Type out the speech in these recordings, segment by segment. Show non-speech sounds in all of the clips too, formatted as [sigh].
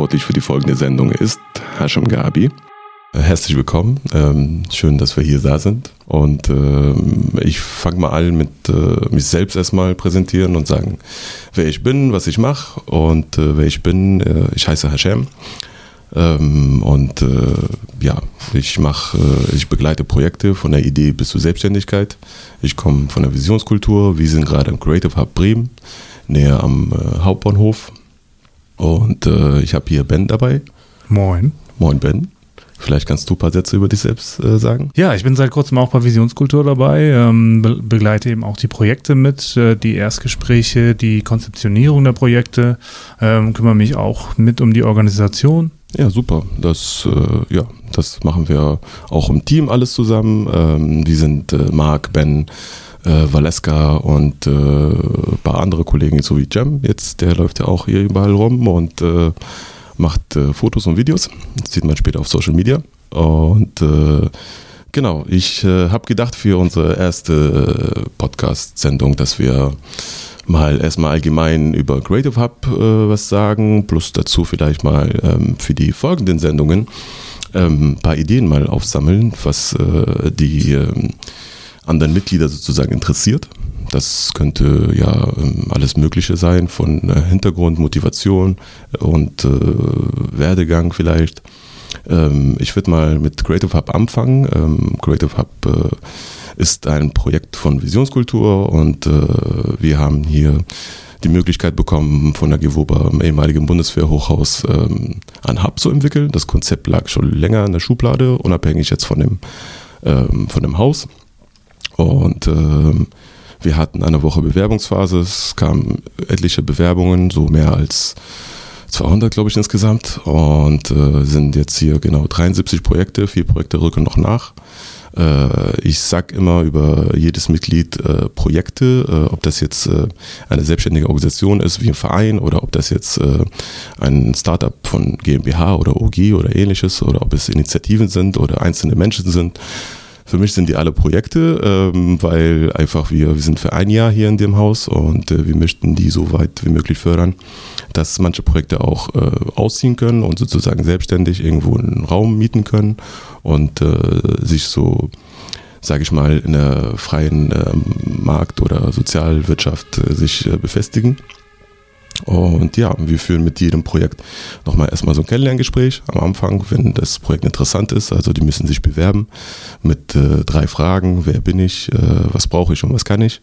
verantwortlich für die folgende Sendung ist Hashim Gabi. Äh, herzlich willkommen. Ähm, schön, dass wir hier da sind. Und äh, ich fange mal an mit äh, mich selbst erstmal präsentieren und sagen, wer ich bin, was ich mache und äh, wer ich bin. Ich heiße Hashem. Ähm, und ja, ich mache, ich begleite Projekte von der Idee bis zur Selbstständigkeit. Ich komme von der Visionskultur. Wir sind gerade im Creative Hub Bremen, näher am Hauptbahnhof. Und äh, ich habe hier Ben dabei. Moin. Moin, Ben. Vielleicht kannst du ein paar Sätze über dich selbst äh, sagen. Ja, ich bin seit kurzem auch bei Visionskultur dabei, ähm, be begleite eben auch die Projekte mit, äh, die Erstgespräche, die Konzeptionierung der Projekte, ähm, kümmere mich auch mit um die Organisation. Ja, super. Das, äh, ja, das machen wir auch im Team alles zusammen. Ähm, die sind äh, Marc, Ben, äh, Valeska und äh, ein paar andere Kollegen, so wie Jem, jetzt, der läuft ja auch hier überall rum und äh, macht äh, Fotos und Videos. Das sieht man später auf Social Media. Und äh, genau, ich äh, habe gedacht für unsere erste Podcast-Sendung, dass wir mal erstmal allgemein über Creative Hub was sagen, plus dazu vielleicht mal ähm, für die folgenden Sendungen ähm, ein paar Ideen mal aufsammeln, was die ähm, anderen Mitglieder sozusagen interessiert. Das könnte ja ähm, alles Mögliche sein, von äh, Hintergrund, Motivation und äh, Werdegang vielleicht. Ähm, ich würde mal mit Creative Hub anfangen. Ähm, Creative Hub äh, ist ein Projekt von Visionskultur und äh, wir haben hier die Möglichkeit bekommen, von der GEWOBA, im ehemaligen Bundeswehrhochhaus, ein Hub zu entwickeln. Das Konzept lag schon länger in der Schublade, unabhängig jetzt von dem, von dem Haus. Und äh, wir hatten eine Woche Bewerbungsphase. Es kamen etliche Bewerbungen, so mehr als 200, glaube ich, insgesamt. Und äh, sind jetzt hier genau 73 Projekte. Vier Projekte rücken noch nach. Äh, ich sag immer über jedes Mitglied äh, Projekte, äh, ob das jetzt äh, eine selbstständige Organisation ist, wie ein Verein, oder ob das jetzt äh, ein Startup von GmbH oder OG oder ähnliches, oder ob es Initiativen sind oder einzelne Menschen sind für mich sind die alle Projekte, ähm, weil einfach wir, wir sind für ein Jahr hier in dem Haus und äh, wir möchten die so weit wie möglich fördern, dass manche Projekte auch äh, ausziehen können und sozusagen selbstständig irgendwo einen Raum mieten können und äh, sich so sage ich mal, in der freien ähm, Markt- oder Sozialwirtschaft sich befestigen. Und ja, wir führen mit jedem Projekt nochmal erstmal so ein Kennenlerngespräch am Anfang, wenn das Projekt interessant ist. Also die müssen sich bewerben mit äh, drei Fragen. Wer bin ich? Äh, was brauche ich und was kann ich?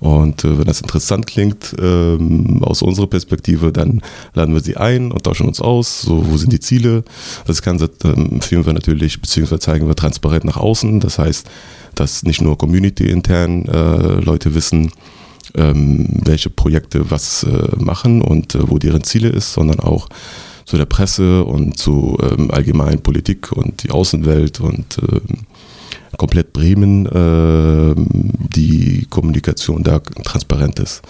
Und äh, wenn das interessant klingt ähm, aus unserer Perspektive, dann laden wir sie ein und tauschen uns aus. So, wo sind die Ziele? Das Ganze ähm, führen wir natürlich, beziehungsweise zeigen wir transparent nach außen. Das heißt, dass nicht nur community-intern äh, Leute wissen, ähm, welche Projekte was äh, machen und äh, wo deren Ziele ist, sondern auch zu der Presse und zu ähm, allgemeinen Politik und die Außenwelt und äh, komplett Bremen äh, die Kommunikation da transparent ist.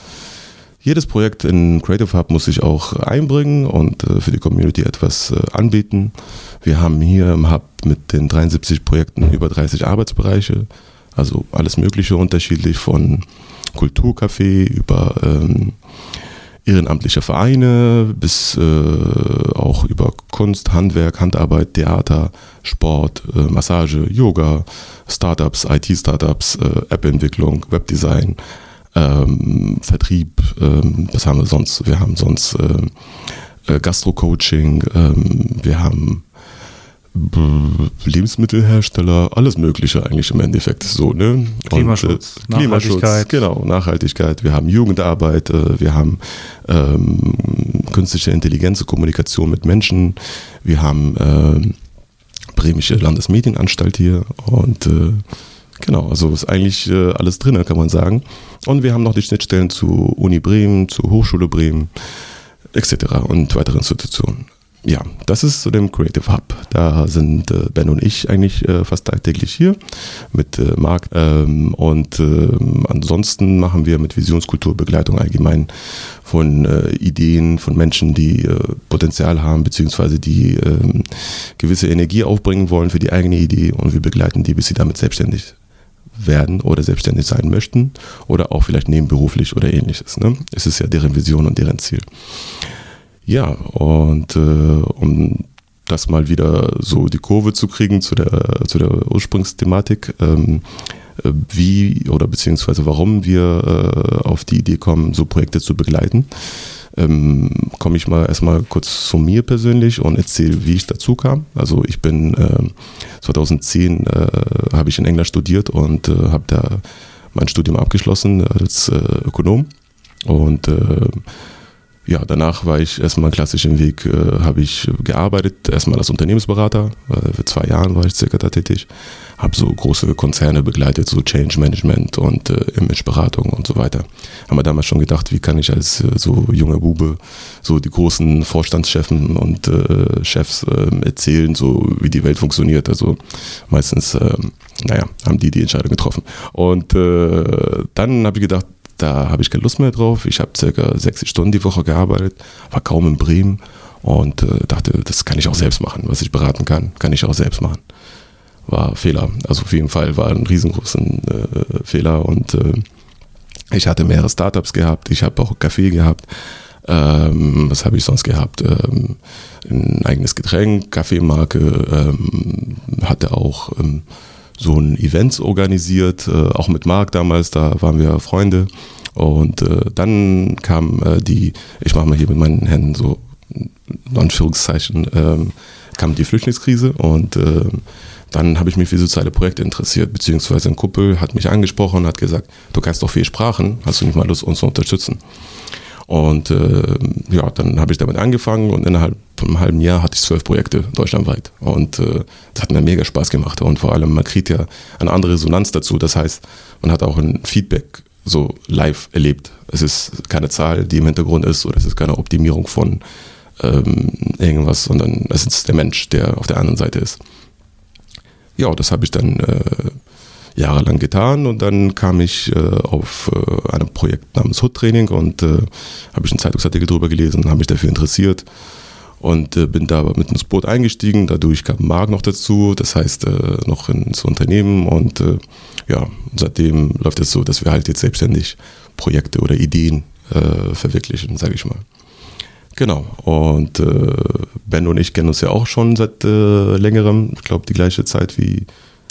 Jedes Projekt in Creative Hub muss sich auch einbringen und äh, für die Community etwas äh, anbieten. Wir haben hier im Hub mit den 73 Projekten über 30 Arbeitsbereiche, also alles Mögliche unterschiedlich von Kulturcafé, über ähm, ehrenamtliche Vereine bis äh, auch über Kunst, Handwerk, Handarbeit, Theater, Sport, äh, Massage, Yoga, Startups, IT-Startups, äh, App-Entwicklung, Webdesign, ähm, Vertrieb, ähm, was haben wir sonst? Wir haben sonst äh, äh, Gastro-Coaching, ähm, wir haben Lebensmittelhersteller, alles Mögliche eigentlich im Endeffekt so, ne? Klimaschutz, Und, äh, Klimaschutz, genau, Nachhaltigkeit. Wir haben Jugendarbeit, äh, wir haben ähm, künstliche Intelligenz, Kommunikation mit Menschen, wir haben äh, Bremische Landesmedienanstalt hier und äh, genau, also ist eigentlich äh, alles drin, kann man sagen. Und wir haben noch die Schnittstellen zu Uni Bremen, zu Hochschule Bremen etc. und weitere Institutionen ja, das ist zu dem Creative Hub. Da sind äh, Ben und ich eigentlich äh, fast tagtäglich hier mit äh, Marc. Ähm, und ähm, ansonsten machen wir mit Visionskulturbegleitung allgemein von äh, Ideen von Menschen, die äh, Potenzial haben, beziehungsweise die ähm, gewisse Energie aufbringen wollen für die eigene Idee und wir begleiten die, bis sie damit selbstständig werden oder selbstständig sein möchten oder auch vielleicht nebenberuflich oder ähnliches. Ne? Es ist ja deren Vision und deren Ziel. Ja, und äh, um das mal wieder so die Kurve zu kriegen zu der, zu der Ursprungsthematik, ähm, äh, wie oder beziehungsweise warum wir äh, auf die Idee kommen, so Projekte zu begleiten. Ähm, komme ich mal erstmal kurz zu mir persönlich und erzähle, wie ich dazu kam. Also ich bin äh, 2010 äh, habe ich in England studiert und äh, habe da mein Studium abgeschlossen als äh, Ökonom und ja, danach war ich erstmal klassisch im Weg, äh, habe ich gearbeitet, erstmal als Unternehmensberater, äh, für zwei Jahren war ich circa da tätig, habe so große Konzerne begleitet, so Change Management und äh, Imageberatung und so weiter. Haben wir damals schon gedacht, wie kann ich als äh, so junger Bube so die großen Vorstandschefen und äh, Chefs ähm, erzählen, so wie die Welt funktioniert. Also meistens, ähm, naja, haben die die Entscheidung getroffen. Und äh, dann habe ich gedacht, da habe ich keine Lust mehr drauf. Ich habe circa 60 Stunden die Woche gearbeitet, war kaum in Bremen und äh, dachte, das kann ich auch selbst machen. Was ich beraten kann, kann ich auch selbst machen. War Fehler. Also auf jeden Fall war ein riesengroßer äh, Fehler und äh, ich hatte mehrere Startups gehabt, ich habe auch Kaffee gehabt. Ähm, was habe ich sonst gehabt? Ähm, ein eigenes Getränk, Kaffeemarke, ähm, hatte auch ähm, so ein Events organisiert, äh, auch mit Marc damals, da waren wir Freunde. Und äh, dann kam äh, die, ich mache mal hier mit meinen Händen so Anführungszeichen, ähm, kam die Flüchtlingskrise und äh, dann habe ich mich für soziale Projekte interessiert, beziehungsweise ein Kuppel hat mich angesprochen und hat gesagt, du kannst doch vier Sprachen, hast du nicht mal Lust, uns zu unterstützen? Und äh, ja, dann habe ich damit angefangen und innerhalb von einem halben Jahr hatte ich zwölf Projekte deutschlandweit. Und äh, das hat mir mega Spaß gemacht. Und vor allem, man kriegt ja eine andere Resonanz dazu. Das heißt, man hat auch ein Feedback so live erlebt. Es ist keine Zahl, die im Hintergrund ist, oder es ist keine Optimierung von ähm, irgendwas, sondern es ist der Mensch, der auf der anderen Seite ist. Ja, das habe ich dann äh, jahrelang getan und dann kam ich äh, auf äh, einem Projekt namens Hood Training und äh, habe ich einen Zeitungsartikel darüber gelesen, habe mich dafür interessiert und äh, bin da mit ins Boot eingestiegen. Dadurch kam Marc noch dazu, das heißt äh, noch ins Unternehmen und äh, ja, seitdem läuft es so, dass wir halt jetzt selbstständig Projekte oder Ideen verwirklichen, sage ich mal. Genau. Und äh, Ben und ich kennen uns ja auch schon seit äh, längerem. Ich glaube, die gleiche Zeit wie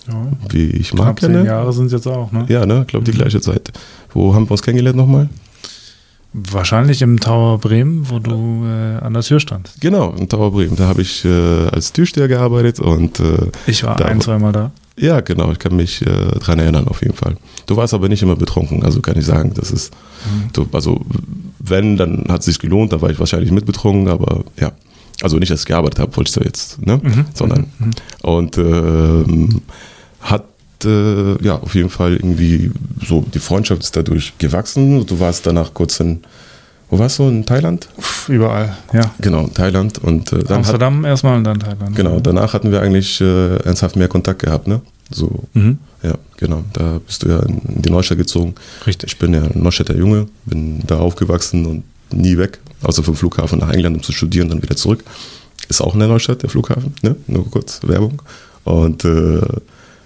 ja. Wie ich mag. Zehn ne? Jahre sind es jetzt auch, ne? Ja, ne? Ich glaube, die mhm. gleiche Zeit. Wo haben wir uns kennengelernt nochmal? Wahrscheinlich im Tower Bremen, wo du äh, an der Tür standst. Genau, im Tower Bremen. Da habe ich äh, als Türsteher gearbeitet und. Äh, ich war ein, zweimal da. Ja, genau, ich kann mich äh, daran erinnern, auf jeden Fall. Du warst aber nicht immer betrunken, also kann ich sagen, das ist. Mhm. Du, also, wenn, dann hat es sich gelohnt, da war ich wahrscheinlich mitbetrunken, aber ja. Also nicht, dass ich gearbeitet habe, wollte ich da jetzt, ne? Mhm. Sondern. Mhm. Und. Ähm, hat äh, ja auf jeden Fall irgendwie so, die Freundschaft ist dadurch gewachsen. Du warst danach kurz in, wo warst du? In Thailand? Überall, ja. Genau, Thailand. Und, äh, dann Amsterdam hat, erstmal und dann Thailand. Genau, danach hatten wir eigentlich äh, ernsthaft mehr Kontakt gehabt, ne? So, mhm. ja, genau. Da bist du ja in, in die Neustadt gezogen. Richtig. Ich bin ja ein Neustädter Junge, bin da aufgewachsen und nie weg, außer vom Flughafen nach England, um zu studieren, dann wieder zurück. Ist auch in der Neustadt, der Flughafen, ne? Nur kurz Werbung. Und äh,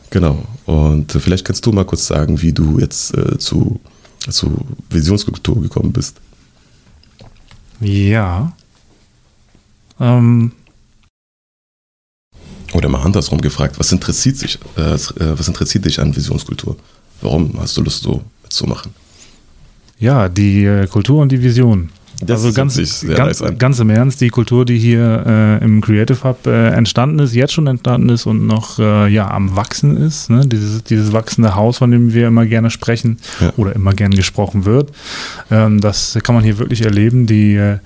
Genau. Und äh, vielleicht kannst du mal kurz sagen, wie du jetzt äh, zu, zu Visionskultur gekommen bist. Ja. Ähm. Oder mal andersrum gefragt, was interessiert, sich, äh, äh, was interessiert dich an Visionskultur? Warum hast du Lust, so mitzumachen? Ja, die äh, Kultur und die Vision. Das also ganz, ganz, ganz, im Ernst, die Kultur, die hier äh, im Creative Hub äh, entstanden ist, jetzt schon entstanden ist und noch äh, ja, am Wachsen ist, ne? dieses, dieses wachsende Haus, von dem wir immer gerne sprechen ja. oder immer gern gesprochen wird, ähm, das kann man hier wirklich erleben. Die äh,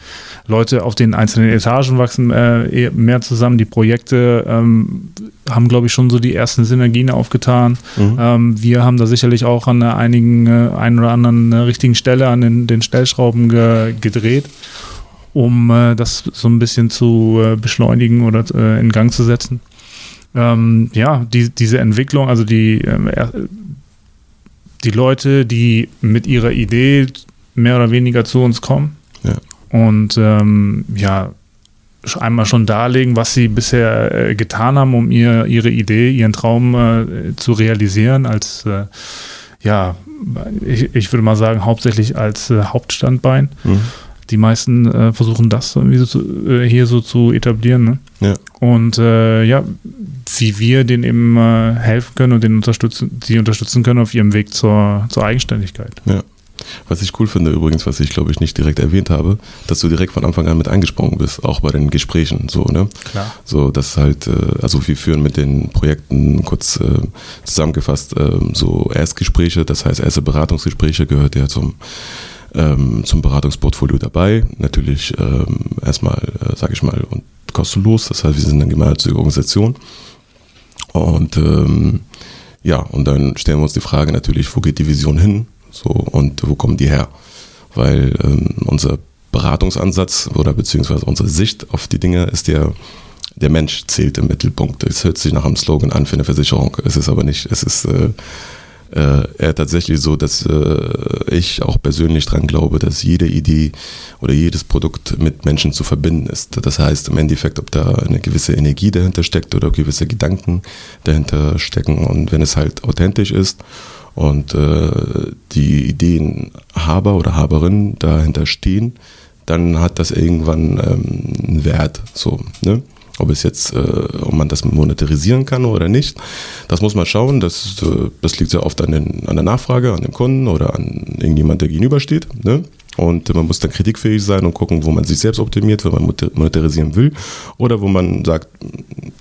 Leute auf den einzelnen Etagen wachsen äh, mehr zusammen, die Projekte ähm, haben, glaube ich, schon so die ersten Synergien aufgetan. Mhm. Ähm, wir haben da sicherlich auch an einigen, äh, einen oder anderen richtigen Stelle an den, den Stellschrauben ge gedreht gedreht, um äh, das so ein bisschen zu äh, beschleunigen oder äh, in Gang zu setzen. Ähm, ja, die, diese Entwicklung, also die, ähm, die Leute, die mit ihrer Idee mehr oder weniger zu uns kommen ja. und ähm, ja, einmal schon darlegen, was sie bisher äh, getan haben, um ihr, ihre Idee, ihren Traum äh, zu realisieren, als äh, ja, ich, ich, würde mal sagen, hauptsächlich als äh, Hauptstandbein. Mhm die meisten äh, versuchen das irgendwie so zu, äh, hier so zu etablieren. Ne? Ja. Und ja, wie wir denen eben helfen können und den unterstützen, sie unterstützen können auf ihrem Weg zur, zur Eigenständigkeit. Ja. Was ich cool finde übrigens, was ich glaube ich nicht direkt erwähnt habe, dass du direkt von Anfang an mit eingesprungen bist, auch bei den Gesprächen, so, ne? Klar. So, das halt, äh, also wir führen mit den Projekten kurz äh, zusammengefasst äh, so Erstgespräche, das heißt erste Beratungsgespräche gehört ja zum ähm, zum Beratungsportfolio dabei. Natürlich ähm, erstmal, äh, sage ich mal, und kostenlos. Das heißt, wir sind eine gemeinnützige Organisation. Und ähm, ja, und dann stellen wir uns die Frage natürlich, wo geht die Vision hin? So, und wo kommen die her? Weil ähm, unser Beratungsansatz oder beziehungsweise unsere Sicht auf die Dinge ist ja, der Mensch zählt im Mittelpunkt. Es hört sich nach einem Slogan an für eine Versicherung. Es ist aber nicht. Es ist äh, äh, tatsächlich so, dass äh, ich auch persönlich dran glaube, dass jede Idee oder jedes Produkt mit Menschen zu verbinden ist. Das heißt im Endeffekt, ob da eine gewisse Energie dahinter steckt oder gewisse Gedanken dahinter stecken. Und wenn es halt authentisch ist und äh, die Ideenhaber oder Haberin dahinter stehen, dann hat das irgendwann ähm, einen Wert. So, ne? Ob es jetzt, äh, ob man das monetarisieren kann oder nicht, das muss man schauen. Das, äh, das liegt sehr oft an, den, an der Nachfrage, an dem Kunden oder an irgendjemand, der gegenübersteht. Ne? Und man muss dann kritikfähig sein und gucken, wo man sich selbst optimiert, wenn man monetarisieren will. Oder wo man sagt,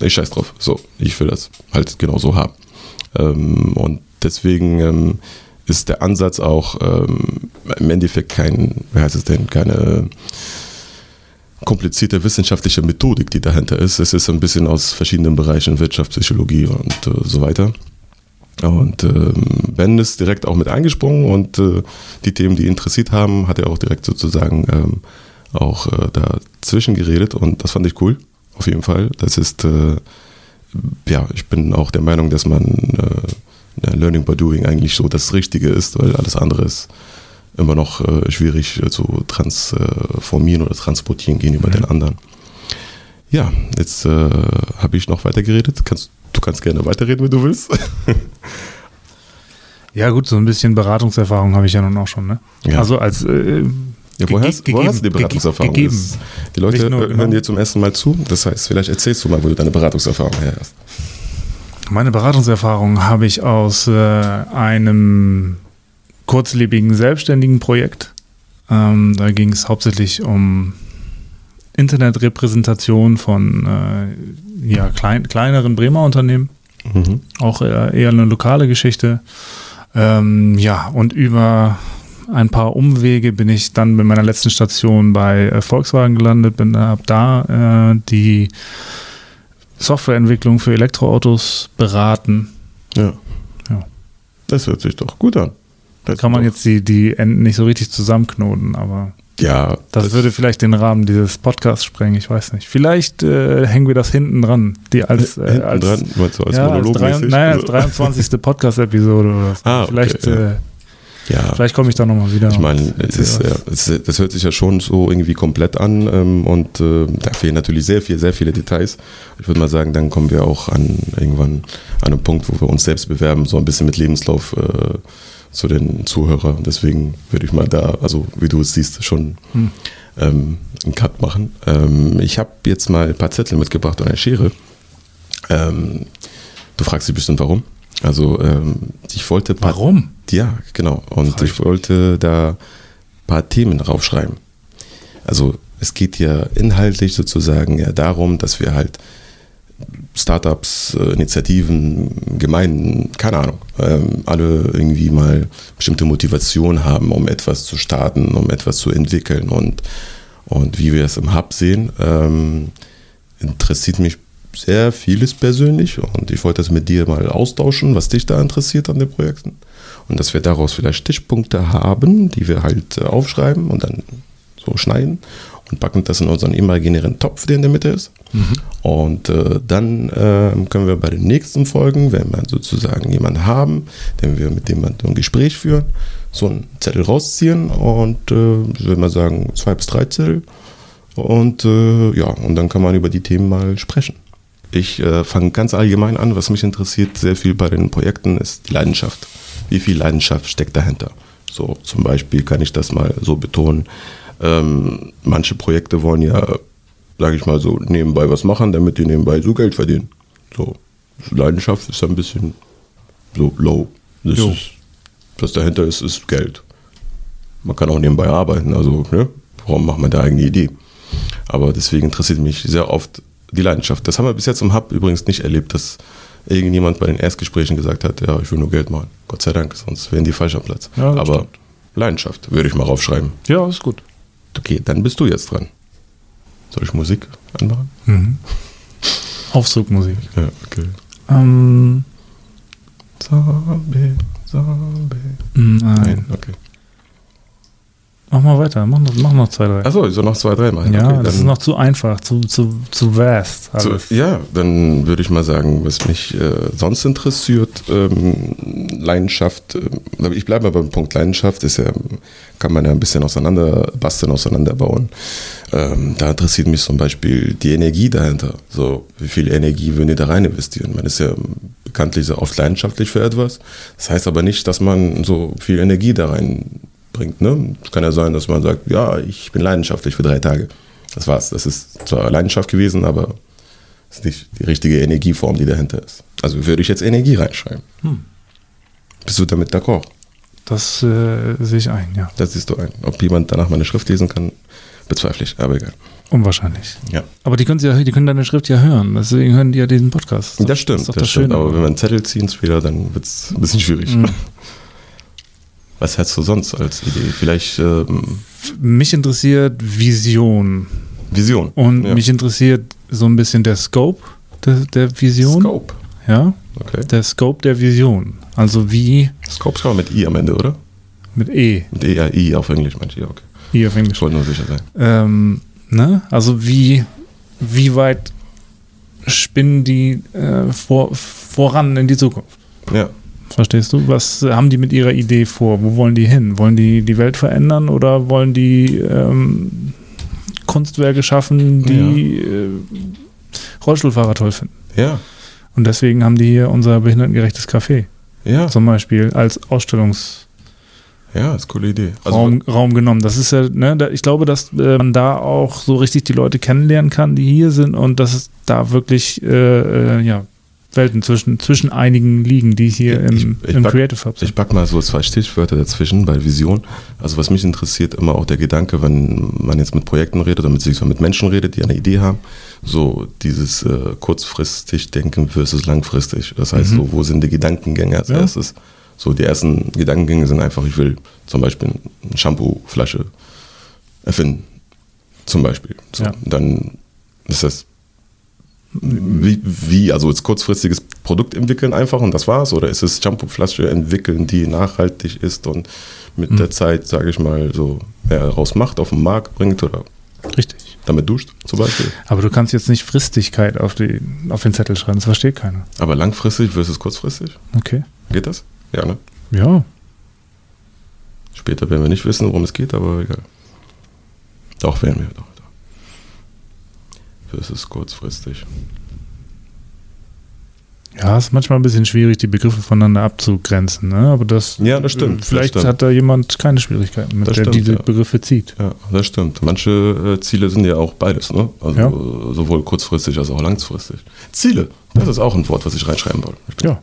ich scheiß drauf, so, ich will das halt genau so haben. Ähm, und deswegen ähm, ist der Ansatz auch ähm, im Endeffekt kein, wie heißt es denn, keine komplizierte wissenschaftliche Methodik, die dahinter ist. Es ist ein bisschen aus verschiedenen Bereichen, Wirtschaft, Psychologie und äh, so weiter. Und ähm, Ben ist direkt auch mit eingesprungen und äh, die Themen, die ihn interessiert haben, hat er auch direkt sozusagen ähm, auch äh, dazwischen geredet und das fand ich cool, auf jeden Fall. Das ist, äh, ja, ich bin auch der Meinung, dass man äh, Learning by Doing eigentlich so das Richtige ist, weil alles andere ist immer noch äh, schwierig äh, zu transformieren oder transportieren gegenüber mhm. den anderen. Ja, jetzt äh, habe ich noch weiter geredet. Kannst, du kannst gerne weiterreden, wenn du willst. [laughs] ja, gut, so ein bisschen Beratungserfahrung habe ich ja nun auch schon. Ne? Ja. Also als äh, ja, woher hast, gegeben, hast du die Beratungserfahrung? Gegeben. Die Leute nur, hören genau. dir zum ersten Mal zu. Das heißt, vielleicht erzählst du mal, wo du deine Beratungserfahrung her hast. Meine Beratungserfahrung habe ich aus äh, einem kurzlebigen selbstständigen Projekt. Ähm, da ging es hauptsächlich um Internetrepräsentation von äh, ja, klein, kleineren Bremer Unternehmen. Mhm. Auch eher, eher, eine lokale Geschichte. Ähm, ja, und über ein paar Umwege bin ich dann mit meiner letzten Station bei äh, Volkswagen gelandet, bin ab da äh, die Softwareentwicklung für Elektroautos beraten. Ja. ja. Das hört sich doch gut an. Da kann man jetzt die, die Enden nicht so richtig zusammenknoten, aber ja, das, das, würde vielleicht den Rahmen dieses Podcasts sprengen, ich weiß nicht. Vielleicht äh, hängen wir das hinten dran, die als, äh, hinten als, dran, du, als ja, Monolog als, drei, naja, als 23. Podcast-Episode oder so. Ah, okay, vielleicht ja. äh, ja. Vielleicht komme ich da nochmal wieder. Ich meine, ja, das hört sich ja schon so irgendwie komplett an ähm, und äh, da fehlen natürlich sehr viel, sehr viele Details. Ich würde mal sagen, dann kommen wir auch an irgendwann an einen Punkt, wo wir uns selbst bewerben, so ein bisschen mit Lebenslauf äh, zu den Zuhörern. Deswegen würde ich mal da, also wie du es siehst, schon hm. ähm, einen Cut machen. Ähm, ich habe jetzt mal ein paar Zettel mitgebracht und eine Schere. Ähm, du fragst dich bestimmt warum. Also ähm, ich wollte paar, Warum? Ja, genau. Und Frag ich wollte da ein paar Themen draufschreiben. Also es geht ja inhaltlich sozusagen ja darum, dass wir halt Startups, äh, Initiativen, Gemeinden, keine Ahnung, ähm, alle irgendwie mal bestimmte Motivation haben, um etwas zu starten, um etwas zu entwickeln. Und, und wie wir es im Hub sehen, ähm, interessiert mich sehr vieles persönlich und ich wollte das mit dir mal austauschen, was dich da interessiert an den Projekten. Und dass wir daraus vielleicht Stichpunkte haben, die wir halt äh, aufschreiben und dann so schneiden und packen das in unseren imaginären Topf, der in der Mitte ist. Mhm. Und äh, dann äh, können wir bei den nächsten Folgen, wenn wir sozusagen jemanden haben, den wir mit dem ein Gespräch führen, so einen Zettel rausziehen und äh, würde mal sagen zwei bis drei Zettel. Und äh, ja, und dann kann man über die Themen mal sprechen. Ich äh, fange ganz allgemein an, was mich interessiert, sehr viel bei den Projekten ist die Leidenschaft. Wie viel Leidenschaft steckt dahinter? So zum Beispiel kann ich das mal so betonen, Ähm, manche Projekte wollen ja, sage ich mal so, nebenbei was machen, damit die nebenbei so Geld verdienen. So, Leidenschaft ist ein bisschen so low. Das ist, was dahinter ist, ist Geld. Man kann auch nebenbei arbeiten, also ne? warum macht man da eigene Idee? Aber deswegen interessiert mich sehr oft die Leidenschaft. Das haben wir bis jetzt im Hub übrigens nicht erlebt, dass irgendjemand bei den Erstgesprächen gesagt hat, ja, ich will nur Geld machen. Gott sei Dank, sonst wären die falsch am Platz. Ja, Aber stimmt. Leidenschaft würde ich mal raufschreiben. Ja, ist gut. Okay, dann bist du jetzt dran. Soll ich Musik anmachen? Mhm. Aufzugmusik. Ja, okay. Ähm, Zombie, Zombie. Nein. Nein, okay. Mach mal weiter, mach noch, mach noch zwei, drei. Achso, ich soll noch zwei, drei machen. Ja, okay, das ist noch zu einfach, zu, zu, zu vast. Zu, ja, dann würde ich mal sagen, was mich äh, sonst interessiert, ähm, Leidenschaft, äh, ich bleibe beim Punkt Leidenschaft, ist ja, kann man ja ein bisschen auseinander basteln, auseinanderbauen. Ähm, da interessiert mich zum Beispiel die Energie dahinter. So, wie viel Energie würden die da rein investieren? Man ist ja bekanntlich sehr oft leidenschaftlich für etwas. Das heißt aber nicht, dass man so viel Energie da rein bringt. Ne? Es kann ja sein, dass man sagt, ja, ich bin leidenschaftlich für drei Tage. Das war's. Das ist zwar Leidenschaft gewesen, aber es ist nicht die richtige Energieform, die dahinter ist. Also würde ich jetzt Energie reinschreiben. Hm. Bist du damit d'accord? Das äh, sehe ich ein, ja. Das siehst du ein. Ob jemand danach meine Schrift lesen kann, bezweifle ich, aber egal. Unwahrscheinlich. Ja. Aber die können, ja, die können deine Schrift ja hören, deswegen hören die ja diesen Podcast. Das, das stimmt, das, das stimmt. Aber wenn wir einen Zettel ziehen später, dann wird es ein bisschen schwierig. Mhm. [laughs] Was hättest du sonst als Idee? Vielleicht. Ähm mich interessiert Vision. Vision. Und ja. mich interessiert so ein bisschen der Scope der, der Vision. Scope. Ja. Okay. Der Scope der Vision. Also wie. Scope schreibt mit I am Ende, oder? Mit E. Mit E, ja, I auf Englisch, manche, ja, okay. I auf Englisch. Ich wollte nur sicher sein. Ähm, ne? Also wie, wie weit spinnen die äh, vor, voran in die Zukunft? Ja. Verstehst du? Was haben die mit ihrer Idee vor? Wo wollen die hin? Wollen die die Welt verändern oder wollen die ähm, Kunstwerke schaffen, die ja. äh, Rollstuhlfahrer toll finden? Ja. Und deswegen haben die hier unser behindertengerechtes Café. Ja. Zum Beispiel als Ausstellungs- ja, ist eine coole Idee. Also Raum, Raum genommen. Das ist ja, ne, da, ich glaube, dass äh, man da auch so richtig die Leute kennenlernen kann, die hier sind und dass es da wirklich äh, äh, ja, Welten zwischen, zwischen einigen liegen, die hier im, ich, ich im pack, Creative Hub sind. Ich packe mal so zwei Stichwörter dazwischen bei Vision. Also was mich interessiert, immer auch der Gedanke, wenn man jetzt mit Projekten redet oder mit, mit Menschen redet, die eine Idee haben, so dieses äh, kurzfristig denken versus langfristig. Das heißt, mhm. so, wo sind die Gedankengänge als ja. erstes? So, die ersten Gedankengänge sind einfach, ich will zum Beispiel eine Shampoo-Flasche erfinden. Zum Beispiel. So, ja. Dann ist das wie, wie, also jetzt kurzfristiges Produkt entwickeln einfach und das war's? Oder ist es Shampoo-Flasche entwickeln, die nachhaltig ist und mit mhm. der Zeit, sage ich mal, so mehr rausmacht, auf den Markt bringt oder Richtig. damit duscht zum Beispiel? Aber du kannst jetzt nicht Fristigkeit auf, die, auf den Zettel schreiben, das versteht keiner. Aber langfristig versus kurzfristig? Okay. Geht das? Ja, ne? Ja. Später werden wir nicht wissen, worum es geht, aber egal. Doch, werden wir. Doch versus kurzfristig. Ja, es ist manchmal ein bisschen schwierig, die Begriffe voneinander abzugrenzen, ne? aber das, ja, das stimmt. Vielleicht das stimmt. hat da jemand keine Schwierigkeiten, mit das der stimmt, diese ja. Begriffe zieht. Ja, das stimmt. Manche äh, Ziele sind ja auch beides, ne? Also ja. sowohl kurzfristig als auch langfristig. Ziele, das ist auch ein Wort, was ich reinschreiben wollte. Ja.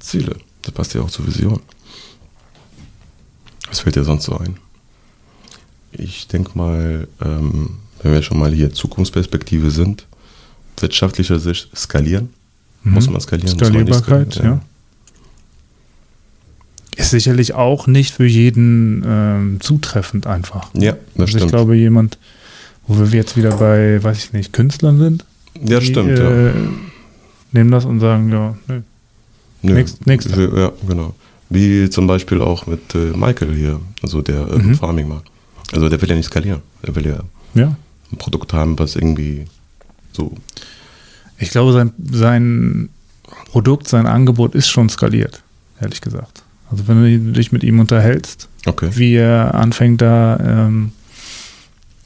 Ziele, das passt ja auch zur Vision. Was fällt dir sonst so ein? Ich denke mal, ähm, wenn wir schon mal hier Zukunftsperspektive sind, wirtschaftlicher Sicht skalieren. Mhm. Muss man skalieren? Skalierbarkeit, skalieren, ja. Ist sicherlich auch nicht für jeden ähm, zutreffend einfach. Ja, das also stimmt. Ich glaube, jemand, wo wir jetzt wieder bei, weiß ich nicht, Künstlern sind. Ja, die, stimmt, äh, ja. Nehmen das und sagen, ja, nö. nö. Nächst. Ja, genau. Wie zum Beispiel auch mit äh, Michael hier, also der äh, mhm. Farming macht. Also der will ja nicht skalieren. Der will ja, ja. ein Produkt haben, was irgendwie so. Ich glaube, sein, sein Produkt, sein Angebot ist schon skaliert, ehrlich gesagt. Also wenn du dich mit ihm unterhältst, okay. wie er anfängt da ähm,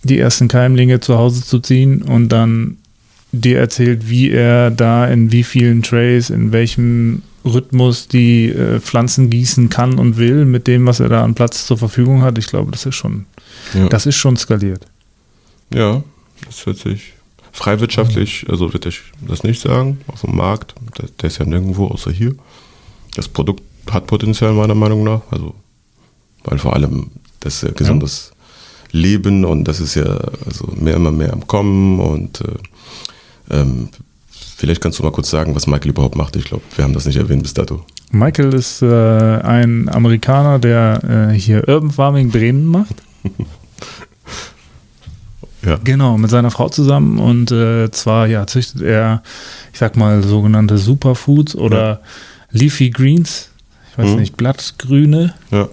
die ersten Keimlinge zu Hause zu ziehen und dann dir erzählt, wie er da in wie vielen Trays, in welchem Rhythmus die äh, Pflanzen gießen kann und will mit dem, was er da an Platz zur Verfügung hat. Ich glaube, das ist schon, ja. das ist schon skaliert. Ja, das hört sich freiwirtschaftlich, also würde ich das nicht sagen, auf dem Markt, der, der, ist ja nirgendwo außer hier. Das Produkt hat Potenzial meiner Meinung nach, also weil vor allem das ja gesundes ja. Leben und das ist ja also mehr immer mehr am Kommen und äh, ähm, Vielleicht kannst du mal kurz sagen, was Michael überhaupt macht. Ich glaube, wir haben das nicht erwähnt bis dato. Michael ist äh, ein Amerikaner, der äh, hier Urban Farming Bremen macht. [laughs] ja. Genau, mit seiner Frau zusammen und äh, zwar ja, züchtet er, ich sag mal, sogenannte Superfoods oder ja. Leafy Greens ich weiß hm? nicht, Blattgrüne. Ja.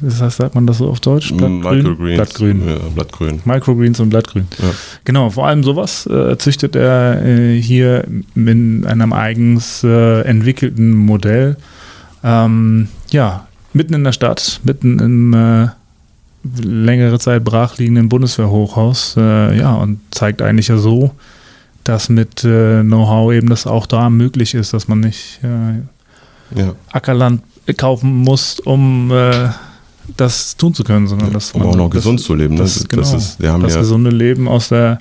Das heißt, sagt man das so auf Deutsch? Blattgrün? Microgreens. Blattgrün. Ja, Blattgrün. Microgreens und Blattgrün. Ja. Genau, vor allem sowas äh, züchtet er äh, hier in einem eigens äh, entwickelten Modell. Ähm, ja, mitten in der Stadt, mitten im äh, längere Zeit brachliegenden Bundeswehrhochhaus. Äh, ja, und zeigt eigentlich ja so, dass mit äh, Know-how eben das auch da möglich ist, dass man nicht ja. Ackerland kaufen musst, um äh, das tun zu können, sondern das um auch noch das, gesund zu leben. Ne? Das, genau, das, ist, wir haben das ja gesunde Leben aus der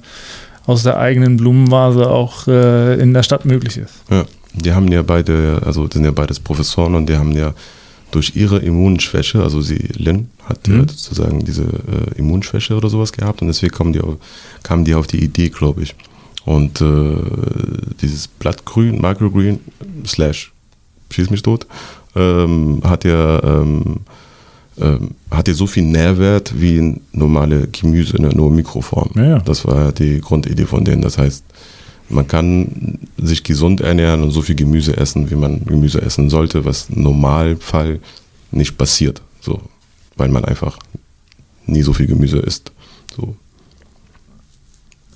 aus der eigenen Blumenvase auch äh, in der Stadt möglich ist. Ja, die haben ja beide, also sind ja beides Professoren und die haben ja durch ihre Immunschwäche, also sie, Lynn, hat mhm. ja sozusagen diese äh, Immunschwäche oder sowas gehabt und deswegen kamen die auf, kamen die auf die Idee, glaube ich. Und äh, dieses Blattgrün, Microgreen, slash, schieß mich tot, ähm, hat ja ähm, ähm, hat ja so viel Nährwert wie normale Gemüse in der nur Mikroform. Ja, ja. Das war die Grundidee von denen. Das heißt, man kann sich gesund ernähren und so viel Gemüse essen, wie man Gemüse essen sollte, was im Normalfall nicht passiert. So, weil man einfach nie so viel Gemüse isst. So.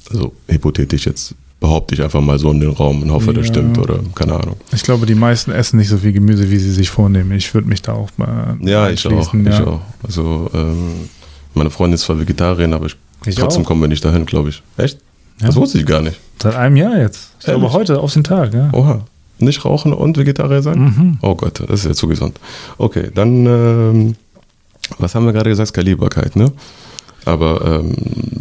Also hypothetisch jetzt behaupte ich einfach mal so in den Raum und hoffe, ja. das stimmt oder keine Ahnung. Ich glaube, die meisten essen nicht so viel Gemüse, wie sie sich vornehmen. Ich würde mich da auch mal. Ja, ich auch, ja. ich auch. Also, ähm, meine Freundin ist zwar Vegetarierin, aber ich, ich trotzdem auch. kommen wir nicht dahin, glaube ich. Echt? Ja. Das wusste ich gar nicht. Seit einem Jahr jetzt. Ich Ehrlich? glaube, heute auf den Tag, ja. Oha. Nicht rauchen und Vegetarier sein? Mhm. Oh Gott, das ist ja zu gesund. Okay, dann, ähm, was haben wir gerade gesagt? Skalierbarkeit, ne? Aber ähm,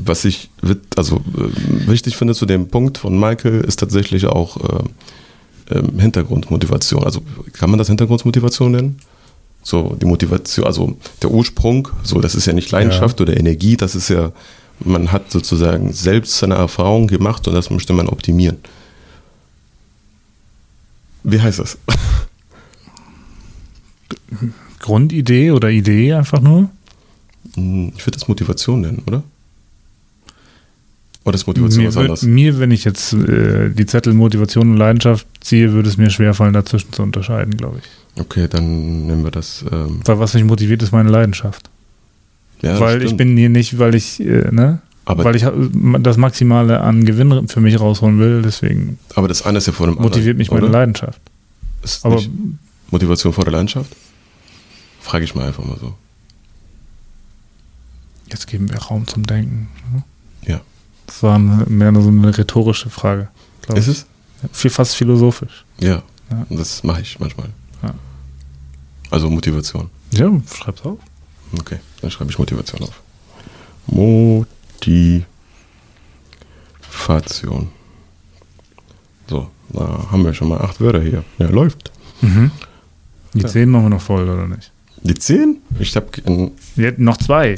was ich also äh, wichtig finde zu dem Punkt von Michael ist tatsächlich auch äh, äh, Hintergrundmotivation. Also kann man das Hintergrundmotivation nennen? So die Motivation, also der Ursprung, so das ist ja nicht Leidenschaft ja. oder Energie, das ist ja, man hat sozusagen selbst seine Erfahrung gemacht und das möchte man optimieren. Wie heißt das? Grundidee oder Idee einfach nur? Hm, ich würde das Motivation nennen, oder? Oder ist Motivation mir was anderes? mir, wenn ich jetzt äh, die Zettel Motivation und Leidenschaft ziehe, würde es mir schwerfallen, dazwischen zu unterscheiden, glaube ich. Okay, dann nehmen wir das. Ähm weil was mich motiviert, ist meine Leidenschaft. Ja, weil ich bin hier nicht, weil ich, äh, ne? Aber weil ich das Maximale an Gewinn für mich rausholen will, deswegen. Aber das eine ist ja vor dem Motiviert mich meine Leidenschaft. Ist aber Motivation vor der Leidenschaft? Frage ich mal einfach mal so. Jetzt geben wir Raum zum Denken. Ne? Ja. Das war mehr so eine rhetorische Frage. Ist es? Ja, fast philosophisch. Ja, ja. das mache ich manchmal. Ja. Also Motivation. Ja, schreib's auf. Okay, dann schreibe ich Motivation auf. Motivation. So, da haben wir schon mal acht Wörter hier. Ja, läuft. Mhm. Die ja. zehn machen wir noch voll, oder nicht? Die zehn? Ich habe noch zwei.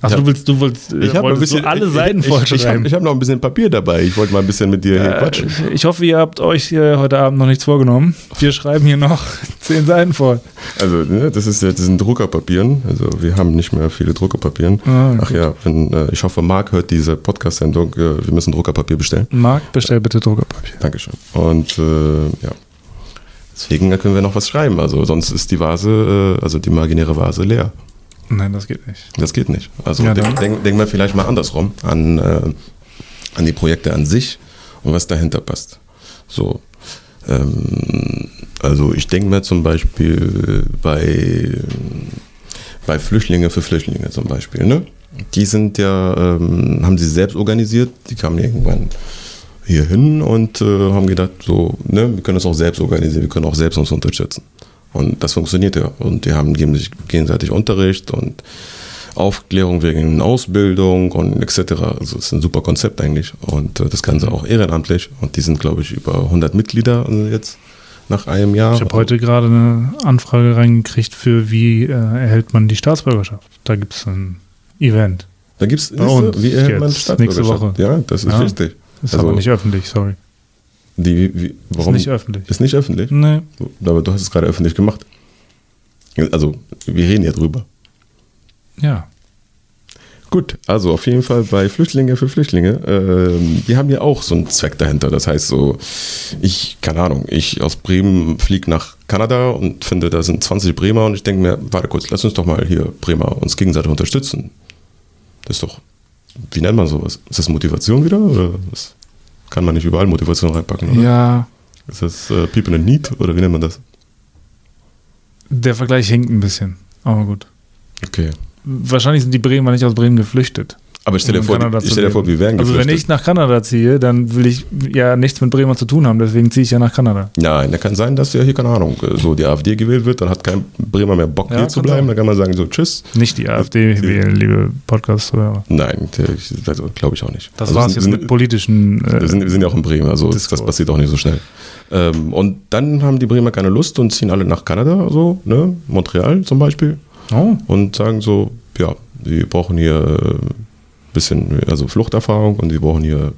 Ach, du willst, du willst, ich habe ein bisschen alle Seiten voll Ich, ich habe hab noch ein bisschen Papier dabei. Ich wollte mal ein bisschen mit dir äh, hier quatschen. Ich hoffe, ihr habt euch äh, heute Abend noch nichts vorgenommen. Wir schreiben hier noch [laughs] zehn Seiten voll. Also, ne, das ist das sind Druckerpapieren. Also, wir haben nicht mehr viele Druckerpapieren. Ah, Ach gut. ja, wenn, äh, ich hoffe, Marc hört diese Podcast-Sendung. Äh, wir müssen Druckerpapier bestellen. Marc, bestell bitte Druckerpapier. Dankeschön. Und äh, ja. Deswegen können wir noch was schreiben. Also sonst ist die Vase, äh, also die imaginäre Vase leer. Nein, das geht nicht. Das geht nicht. Also ja, denken denk, denk wir vielleicht mal andersrum an, äh, an die Projekte an sich und was dahinter passt. So. Ähm, also ich denke mir zum Beispiel bei, bei Flüchtlinge für Flüchtlinge zum Beispiel, ne? Die sind ja, ähm, haben sie selbst organisiert, die kamen irgendwann hier hin und äh, haben gedacht, so, ne, wir können das auch selbst organisieren, wir können auch selbst uns unterstützen. Und das funktioniert ja. Und die haben geben sich gegenseitig Unterricht und Aufklärung wegen Ausbildung und etc. Also es ist ein super Konzept eigentlich. Und äh, das Ganze auch ehrenamtlich. Und die sind, glaube ich, über 100 Mitglieder jetzt nach einem Jahr. Ich habe heute gerade eine Anfrage reingekriegt für, wie äh, erhält man die Staatsbürgerschaft. Da gibt es ein Event. Da gibt es, wie erhält man Staatsbürgerschaft? Nächste Woche. Ja, das ist ja, wichtig. Ist also, aber nicht öffentlich, sorry. Die, wie, warum? Ist nicht öffentlich. Ist nicht öffentlich? Nee. Aber du hast es gerade öffentlich gemacht. Also, wir reden ja drüber. Ja. Gut, also auf jeden Fall bei Flüchtlinge für Flüchtlinge, äh, die haben ja auch so einen Zweck dahinter. Das heißt so, ich, keine Ahnung, ich aus Bremen fliege nach Kanada und finde, da sind 20 Bremer und ich denke mir, warte kurz, lass uns doch mal hier Bremer uns gegenseitig unterstützen. Das ist doch, wie nennt man sowas? Ist das Motivation wieder oder was? Kann man nicht überall Motivation reinpacken, oder? Ja. Ist das äh, People in Need oder wie nennt man das? Der Vergleich hinkt ein bisschen, aber gut. Okay wahrscheinlich sind die Bremer nicht aus Bremen geflüchtet. Aber stell dir, vor, ich stell dir vor, wir wären geflüchtet. Also wenn ich nach Kanada ziehe, dann will ich ja nichts mit Bremer zu tun haben, deswegen ziehe ich ja nach Kanada. Nein, da kann sein, dass ja hier, keine Ahnung, so die AfD gewählt wird, dann hat kein Bremer mehr Bock ja, hier zu bleiben, sein. dann kann man sagen so, tschüss. Nicht die AfD wählen, liebe Podcast-Hörer. Nein, also, glaube ich auch nicht. Das also war's jetzt sind, mit politischen... Äh, wir, sind, wir sind ja auch in Bremen, also Discord. das passiert auch nicht so schnell. Ähm, und dann haben die Bremer keine Lust und ziehen alle nach Kanada, so, ne, Montreal zum Beispiel. Oh. Und sagen so, ja, sie brauchen hier äh, bisschen, also Fluchterfahrung und sie brauchen hier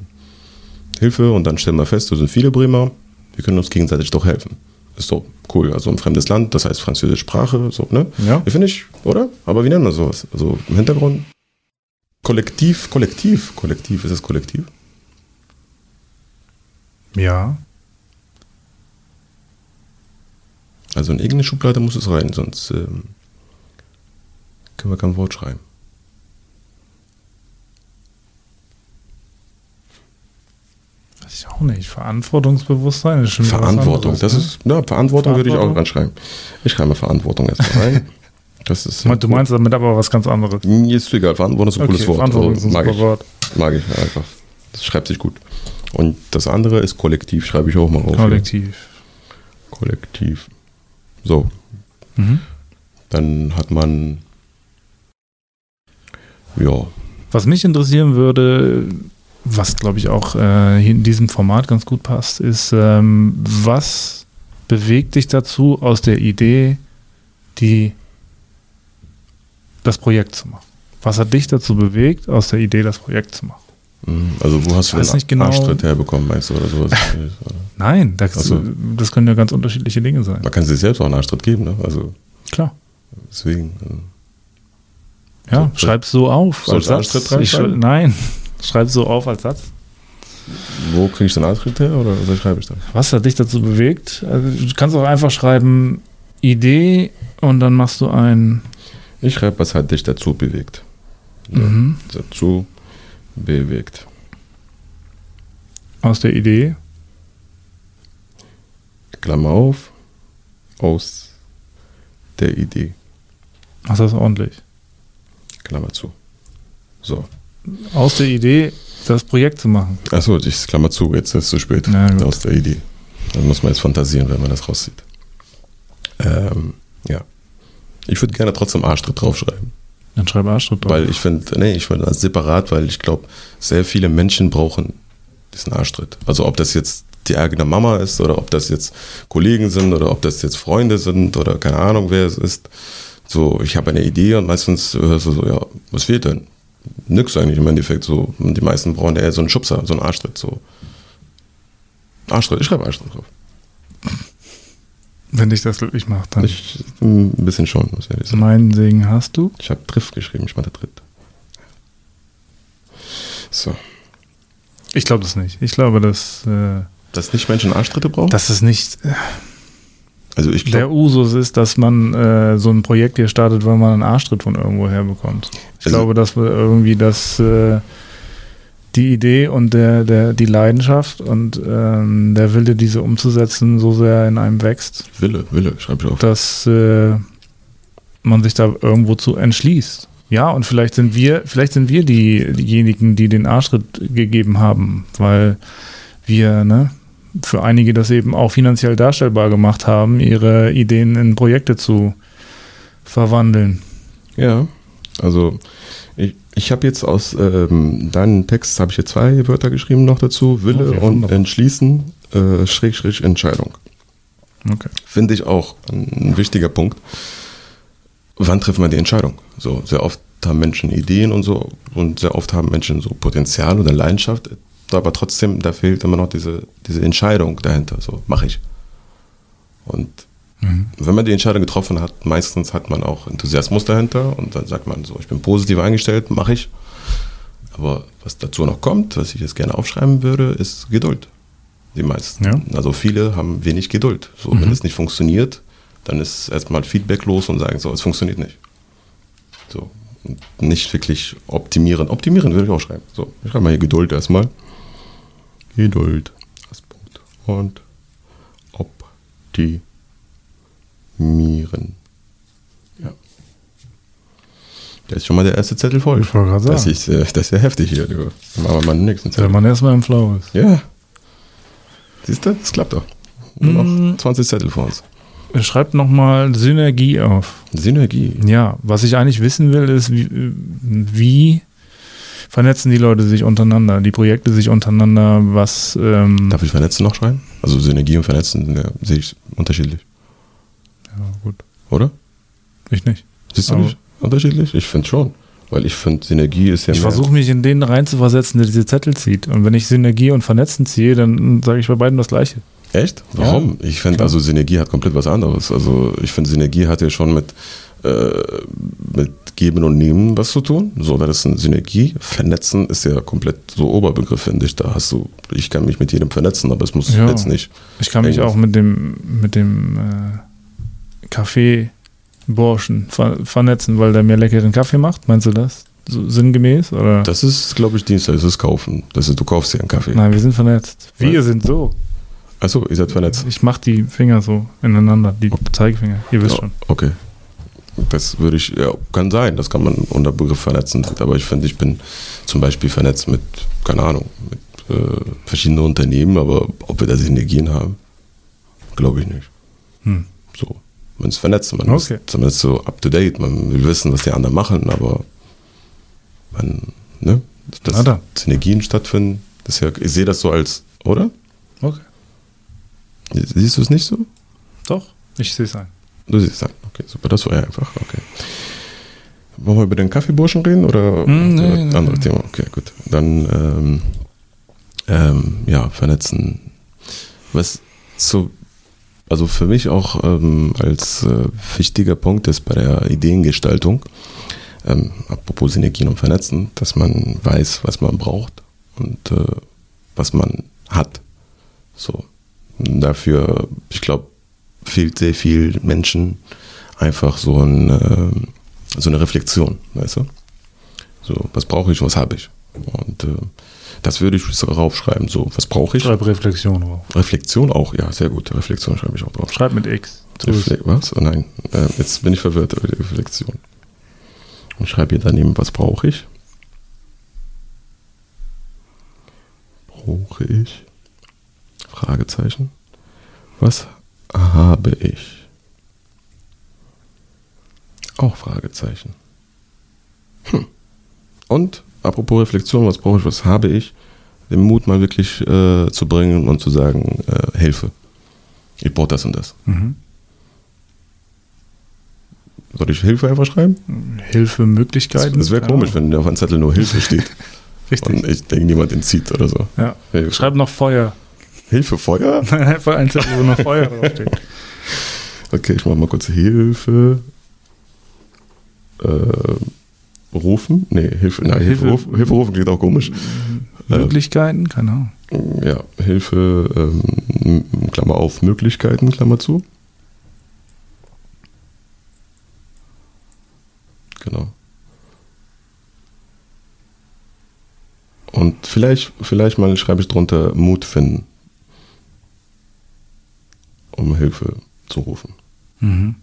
Hilfe und dann stellen wir fest, da sind viele Bremer, wir können uns gegenseitig doch helfen. Ist doch cool. Also ein fremdes Land, das heißt französische Sprache, so, ne? Ja. Finde ich, oder? Aber wie nennen wir sowas? Also im Hintergrund Kollektiv, Kollektiv, Kollektiv, ist es Kollektiv? Ja. Also in irgendeine Schublade muss es rein, sonst ähm, können wir kein Wort schreiben. Weiß ich auch nicht. Verantwortungsbewusstsein ist schon Verantwortung, anderes, das ne? ist, ja, Verantwortung, würde ich auch reinschreiben. Ich schreibe mal Verantwortung erstmal rein. [laughs] Das ist, du meinst damit aber was ganz anderes. Ist egal, Verantwortung ist ein okay, cooles Wort. Verantwortung ist ein mag, ich, Wort. mag ich einfach. Das schreibt sich gut. Und das andere ist Kollektiv, schreibe ich auch mal auf. Kollektiv. Ja. Kollektiv. So. Mhm. Dann hat man ja. Was mich interessieren würde, was glaube ich auch äh, in diesem Format ganz gut passt, ist, ähm, was bewegt dich dazu, aus der Idee, die das Projekt zu machen? Was hat dich dazu bewegt, aus der Idee das Projekt zu machen? Mhm. Also wo hast du den genau. Arschtritt herbekommen, meinst du, oder sowas? [laughs] Nein, das, so. das, können ja ganz unterschiedliche Dinge sein. Man kann sich selbst auch einen Arschtritt geben, ne? Also Klar. Deswegen. Also ja, so, schreib so auf. Soll als Satz. Ich, nein, schreib so auf als Satz. Wo kriege ich den Antritt her oder was schreibe ich da? Was hat dich dazu bewegt? Also, du kannst auch einfach schreiben Idee und dann machst du ein. Ich schreibe, was hat dich dazu bewegt? Ja, mhm. Dazu bewegt. Aus der Idee? Klammer auf. Aus der Idee. Mach das ordentlich. Klammer zu. So. Aus der Idee, das Projekt zu machen. Achso, ich Klammer zu, jetzt ist es zu spät. Na, Aus der Idee. Dann muss man jetzt fantasieren, wenn man das rauszieht. Ähm, ja. Ich würde gerne trotzdem Arschtritt draufschreiben. Dann schreibe Arschtritt drauf. Weil ich finde, nee, ich finde das separat, weil ich glaube, sehr viele Menschen brauchen diesen Arschtritt. Also ob das jetzt die eigene Mama ist oder ob das jetzt Kollegen sind oder ob das jetzt Freunde sind oder keine Ahnung, wer es ist. So, ich habe eine Idee und meistens hörst du so, ja, was fehlt denn? Nix eigentlich im Endeffekt. So, und die meisten brauchen eher so einen Schubser, so einen Arschtritt. So. Arschtritt, ich schreibe Arschtritt drauf. Wenn dich das glücklich macht, dann. Ich, ein bisschen schon, muss ich sagen. Meinen Segen hast du? Ich habe Triff geschrieben, ich meine Tritt. So. Ich glaube das nicht. Ich glaube, dass. Äh, dass nicht Menschen Arschtritte brauchen? Dass es nicht. Äh, also ich glaub, der Usus ist, dass man äh, so ein Projekt hier startet, weil man einen Arschtritt von irgendwo her bekommt. Ich also glaube, dass wir irgendwie das äh, die Idee und der, der, die Leidenschaft und ähm, der Wille, diese umzusetzen, so sehr in einem wächst. Wille, Wille, schreib ich auf. Dass äh, man sich da irgendwo zu entschließt. Ja, und vielleicht sind wir, vielleicht sind wir die, diejenigen, die den Arschtritt gegeben haben, weil wir, ne, für einige das eben auch finanziell darstellbar gemacht haben, ihre Ideen in Projekte zu verwandeln. Ja, also ich, ich habe jetzt aus ähm, deinem Text habe ich hier zwei Wörter geschrieben noch dazu: Wille okay, und Entschließen, äh, Schräg, Schräg, Entscheidung. Okay. Finde ich auch ein wichtiger Punkt. Wann trifft man die Entscheidung? So sehr oft haben Menschen Ideen und so und sehr oft haben Menschen so Potenzial oder Leidenschaft, aber trotzdem da fehlt immer noch diese diese Entscheidung dahinter. So mache ich. Und Mhm. Wenn man die Entscheidung getroffen hat, meistens hat man auch Enthusiasmus dahinter und dann sagt man so, ich bin positiv eingestellt, mache ich. Aber was dazu noch kommt, was ich jetzt gerne aufschreiben würde, ist Geduld. Die meisten. Ja. Also viele haben wenig Geduld. So, mhm. wenn es nicht funktioniert, dann ist erstmal Feedback los und sagen so, es funktioniert nicht. So. Und nicht wirklich optimieren. Optimieren würde ich auch schreiben. So, ich schreibe mal hier Geduld erstmal. Geduld. Und optimieren. Mieren. Ja. Da ist schon mal der erste Zettel voll. Ich wollte gerade sagen. Das ist, äh, das ist ja heftig hier. Du. Dann machen wir mal den nächsten Zettel. Wenn man erstmal im Flow ist. Ja. Siehst du, das klappt doch. Nur mm. noch 20 Zettel vor uns. Schreibt nochmal Synergie auf. Synergie. Ja, was ich eigentlich wissen will, ist, wie, wie vernetzen die Leute sich untereinander, die Projekte sich untereinander, was. Ähm Darf ich vernetzen noch schreiben? Also Synergie und Vernetzen ja, sehe ich unterschiedlich. Ja, gut. Oder? Ich nicht. Siehst du Aber nicht unterschiedlich? Ich finde schon. Weil ich finde, Synergie ist ja. Ich versuche mich in den reinzuversetzen, der diese Zettel zieht. Und wenn ich Synergie und Vernetzen ziehe, dann sage ich bei beiden das Gleiche. Echt? Warum? Ja, ich finde, also Synergie hat komplett was anderes. Also ich finde, Synergie hat ja schon mit, äh, mit Geben und Nehmen was zu tun. So, das ist eine Synergie. Vernetzen ist ja komplett so Oberbegriff, finde ich. Da hast du, ich kann mich mit jedem vernetzen, aber es muss ja. jetzt nicht. Ich kann mich auch mit dem, mit dem äh Kaffeeburschen ver vernetzen, weil der mir leckeren Kaffee macht? Meinst du das? So sinngemäß? Oder? Das ist, glaube ich, ist Kaufen. Das ist, du kaufst dir einen Kaffee. Nein, wir sind vernetzt. Wir ja. sind so. Achso, ihr seid vernetzt. Ich mache die Finger so ineinander, die okay. Zeigefinger. Ihr wisst schon. Okay. Das würde ich, ja, kann sein, das kann man unter Begriff vernetzen. Aber ich finde, ich bin zum Beispiel vernetzt mit, keine Ahnung, mit äh, verschiedenen Unternehmen, aber ob wir da Synergien haben, glaube ich nicht. Hm. So man ist vernetzt, man okay. ist zumindest so up to date, man will wissen, was die anderen machen, aber man, ne, dass da. Synergien stattfinden, das ja, ich sehe das so als, oder? Okay. Siehst du es nicht so? Doch, ich sehe es ein. Du siehst es ein, okay, super, das war ja einfach, okay. Wollen wir über den Kaffeeburschen reden oder mm, nee, nee, anderes Thema? Okay, gut. Dann, ähm, ähm, ja, vernetzen. Was so also für mich auch ähm, als äh, wichtiger Punkt ist bei der Ideengestaltung, ähm, apropos Synergien und Vernetzen, dass man weiß, was man braucht und äh, was man hat. So. Und dafür, ich glaube, fehlt sehr viel Menschen einfach so, ein, äh, so eine Reflexion, weißt du? So, was brauche ich, was habe ich? Und äh, das würde ich raufschreiben. So, was brauche ich? Schreib Reflexion drauf. Reflexion auch, ja, sehr gut. Reflexion schreibe ich auch drauf. Schreib mit X. Refle was? Oh nein, äh, jetzt bin ich verwirrt über die Reflexion. Und schreibe hier daneben, was brauche ich? Brauche ich? Fragezeichen. Was habe ich? Auch Fragezeichen. Hm. Und apropos Reflexion, was brauche ich, was habe ich, den Mut mal wirklich äh, zu bringen und zu sagen, äh, Hilfe. Ich brauche das und das. Mhm. Soll ich Hilfe einfach schreiben? Hilfe, Möglichkeiten. Das, das wäre komisch, wenn auf einem Zettel nur Hilfe [laughs] steht. Richtig. Und ich denke, niemand entzieht oder so. Ja. Hilfe. Schreib noch Feuer. Hilfe, Feuer? [laughs] Einfach ein Zettel, wo noch Feuer [laughs] draufsteht. Okay, ich mache mal kurz Hilfe. Äh, rufen? Nee, Hilfe, nein, Hilfe, Hilfe, rufen, Hilfe rufen klingt auch komisch. Möglichkeiten, keine Ahnung. Ja, Hilfe, ähm, Klammer auf, Möglichkeiten, Klammer zu. Genau. Und vielleicht, vielleicht mal schreibe ich drunter Mut finden, um Hilfe zu rufen. Mhm.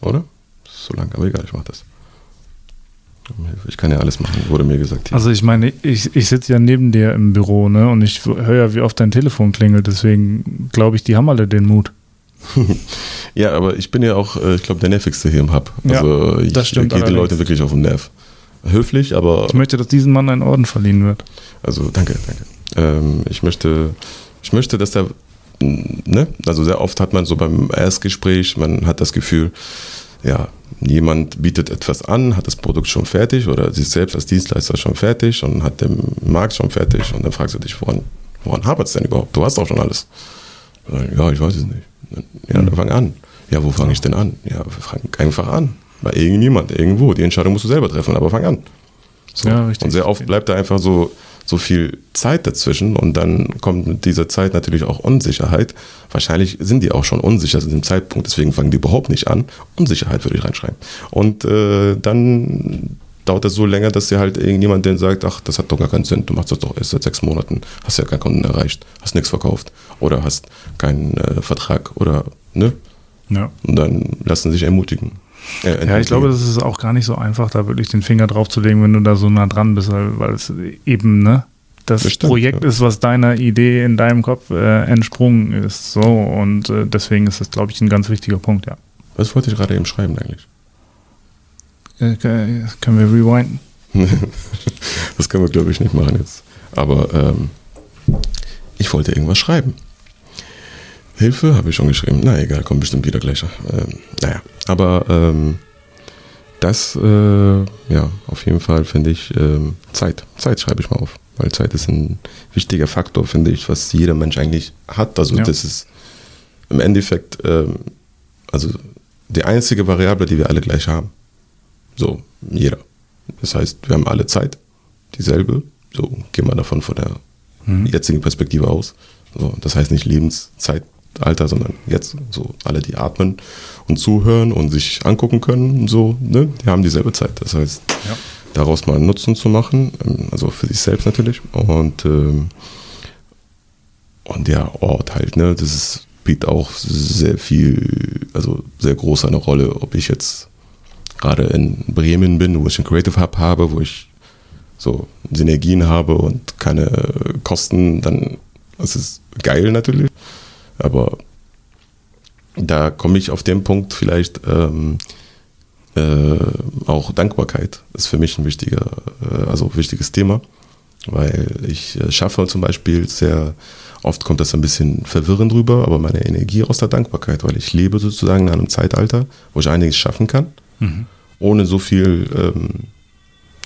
Oder? So lang, aber egal, ich mache das. Ich kann ja alles machen, wurde mir gesagt. Hier. Also ich meine, ich, ich sitze ja neben dir im Büro, ne? Und ich höre ja, wie oft dein Telefon klingelt, deswegen glaube ich, die haben alle den Mut. [laughs] ja, aber ich bin ja auch, äh, ich glaube, der nervigste hier im Hub. Also ja, das ich gehe den Leuten wirklich auf den Nerv. Höflich, aber. Ich möchte, dass diesem Mann ein Orden verliehen wird. Also danke, danke. Ähm, ich möchte, ich möchte, dass der, ne? Also sehr oft hat man so beim Erstgespräch, man hat das Gefühl, ja, jemand bietet etwas an, hat das Produkt schon fertig oder sich selbst als Dienstleister schon fertig und hat den Markt schon fertig und dann fragst du dich, woran, woran hapert es denn überhaupt? Du hast doch schon alles. Ja, ich weiß es nicht. Ja, dann fang an. Ja, wo fange ich denn an? Ja, fang einfach an. Bei irgendjemand, irgendwo. Die Entscheidung musst du selber treffen, aber fang an. So. Ja, richtig. Und sehr oft bleibt da einfach so, so viel Zeit dazwischen und dann kommt mit dieser Zeit natürlich auch Unsicherheit. Wahrscheinlich sind die auch schon unsicher zu dem Zeitpunkt, deswegen fangen die überhaupt nicht an. Unsicherheit würde ich reinschreiben. Und äh, dann dauert das so länger, dass dir halt irgendjemand dann sagt, ach, das hat doch gar keinen Sinn, du machst das doch erst seit sechs Monaten, hast ja keinen Kunden erreicht, hast nichts verkauft oder hast keinen äh, Vertrag oder, ne? Ja. Und dann lassen sich ermutigen. Äh, ja, ich glaube, das ist auch gar nicht so einfach, da wirklich den Finger drauf zu legen, wenn du da so nah dran bist, weil, es eben, ne? Das Bestimmt, Projekt ja. ist, was deiner Idee in deinem Kopf äh, entsprungen ist. So, und äh, deswegen ist das, glaube ich, ein ganz wichtiger Punkt, ja. Was wollte ich gerade eben schreiben eigentlich? Äh, können wir rewinden? [laughs] das können wir, glaube ich, nicht machen jetzt. Aber ähm, ich wollte irgendwas schreiben. Hilfe habe ich schon geschrieben. Na egal, kommt bestimmt wieder gleich. Ähm, naja, aber ähm, das, äh, ja, auf jeden Fall finde ich ähm, Zeit. Zeit schreibe ich mal auf. Weil Zeit ist ein wichtiger Faktor, finde ich, was jeder Mensch eigentlich hat. Also ja. das ist im Endeffekt, ähm, also die einzige Variable, die wir alle gleich haben. So, jeder. Das heißt, wir haben alle Zeit, dieselbe. So, gehen wir davon von der mhm. jetzigen Perspektive aus. So, das heißt nicht Lebenszeitalter, sondern jetzt so alle, die atmen und zuhören und sich angucken können, so, ne, die haben dieselbe Zeit. Das heißt, ja. daraus mal einen Nutzen zu machen, ähm, also für sich selbst natürlich. Und, ähm, und der Ort halt, ne, das ist, spielt auch sehr viel, also sehr groß eine Rolle, ob ich jetzt gerade in Bremen bin, wo ich einen Creative Hub habe, wo ich so Synergien habe und keine Kosten, dann ist es geil natürlich. Aber da komme ich auf den Punkt vielleicht ähm, äh, auch Dankbarkeit ist für mich ein wichtiger, äh, also wichtiges Thema, weil ich äh, schaffe zum Beispiel sehr oft kommt das ein bisschen verwirrend rüber, aber meine Energie aus der Dankbarkeit, weil ich lebe sozusagen in einem Zeitalter, wo ich einiges schaffen kann mhm. ohne so viel, ähm,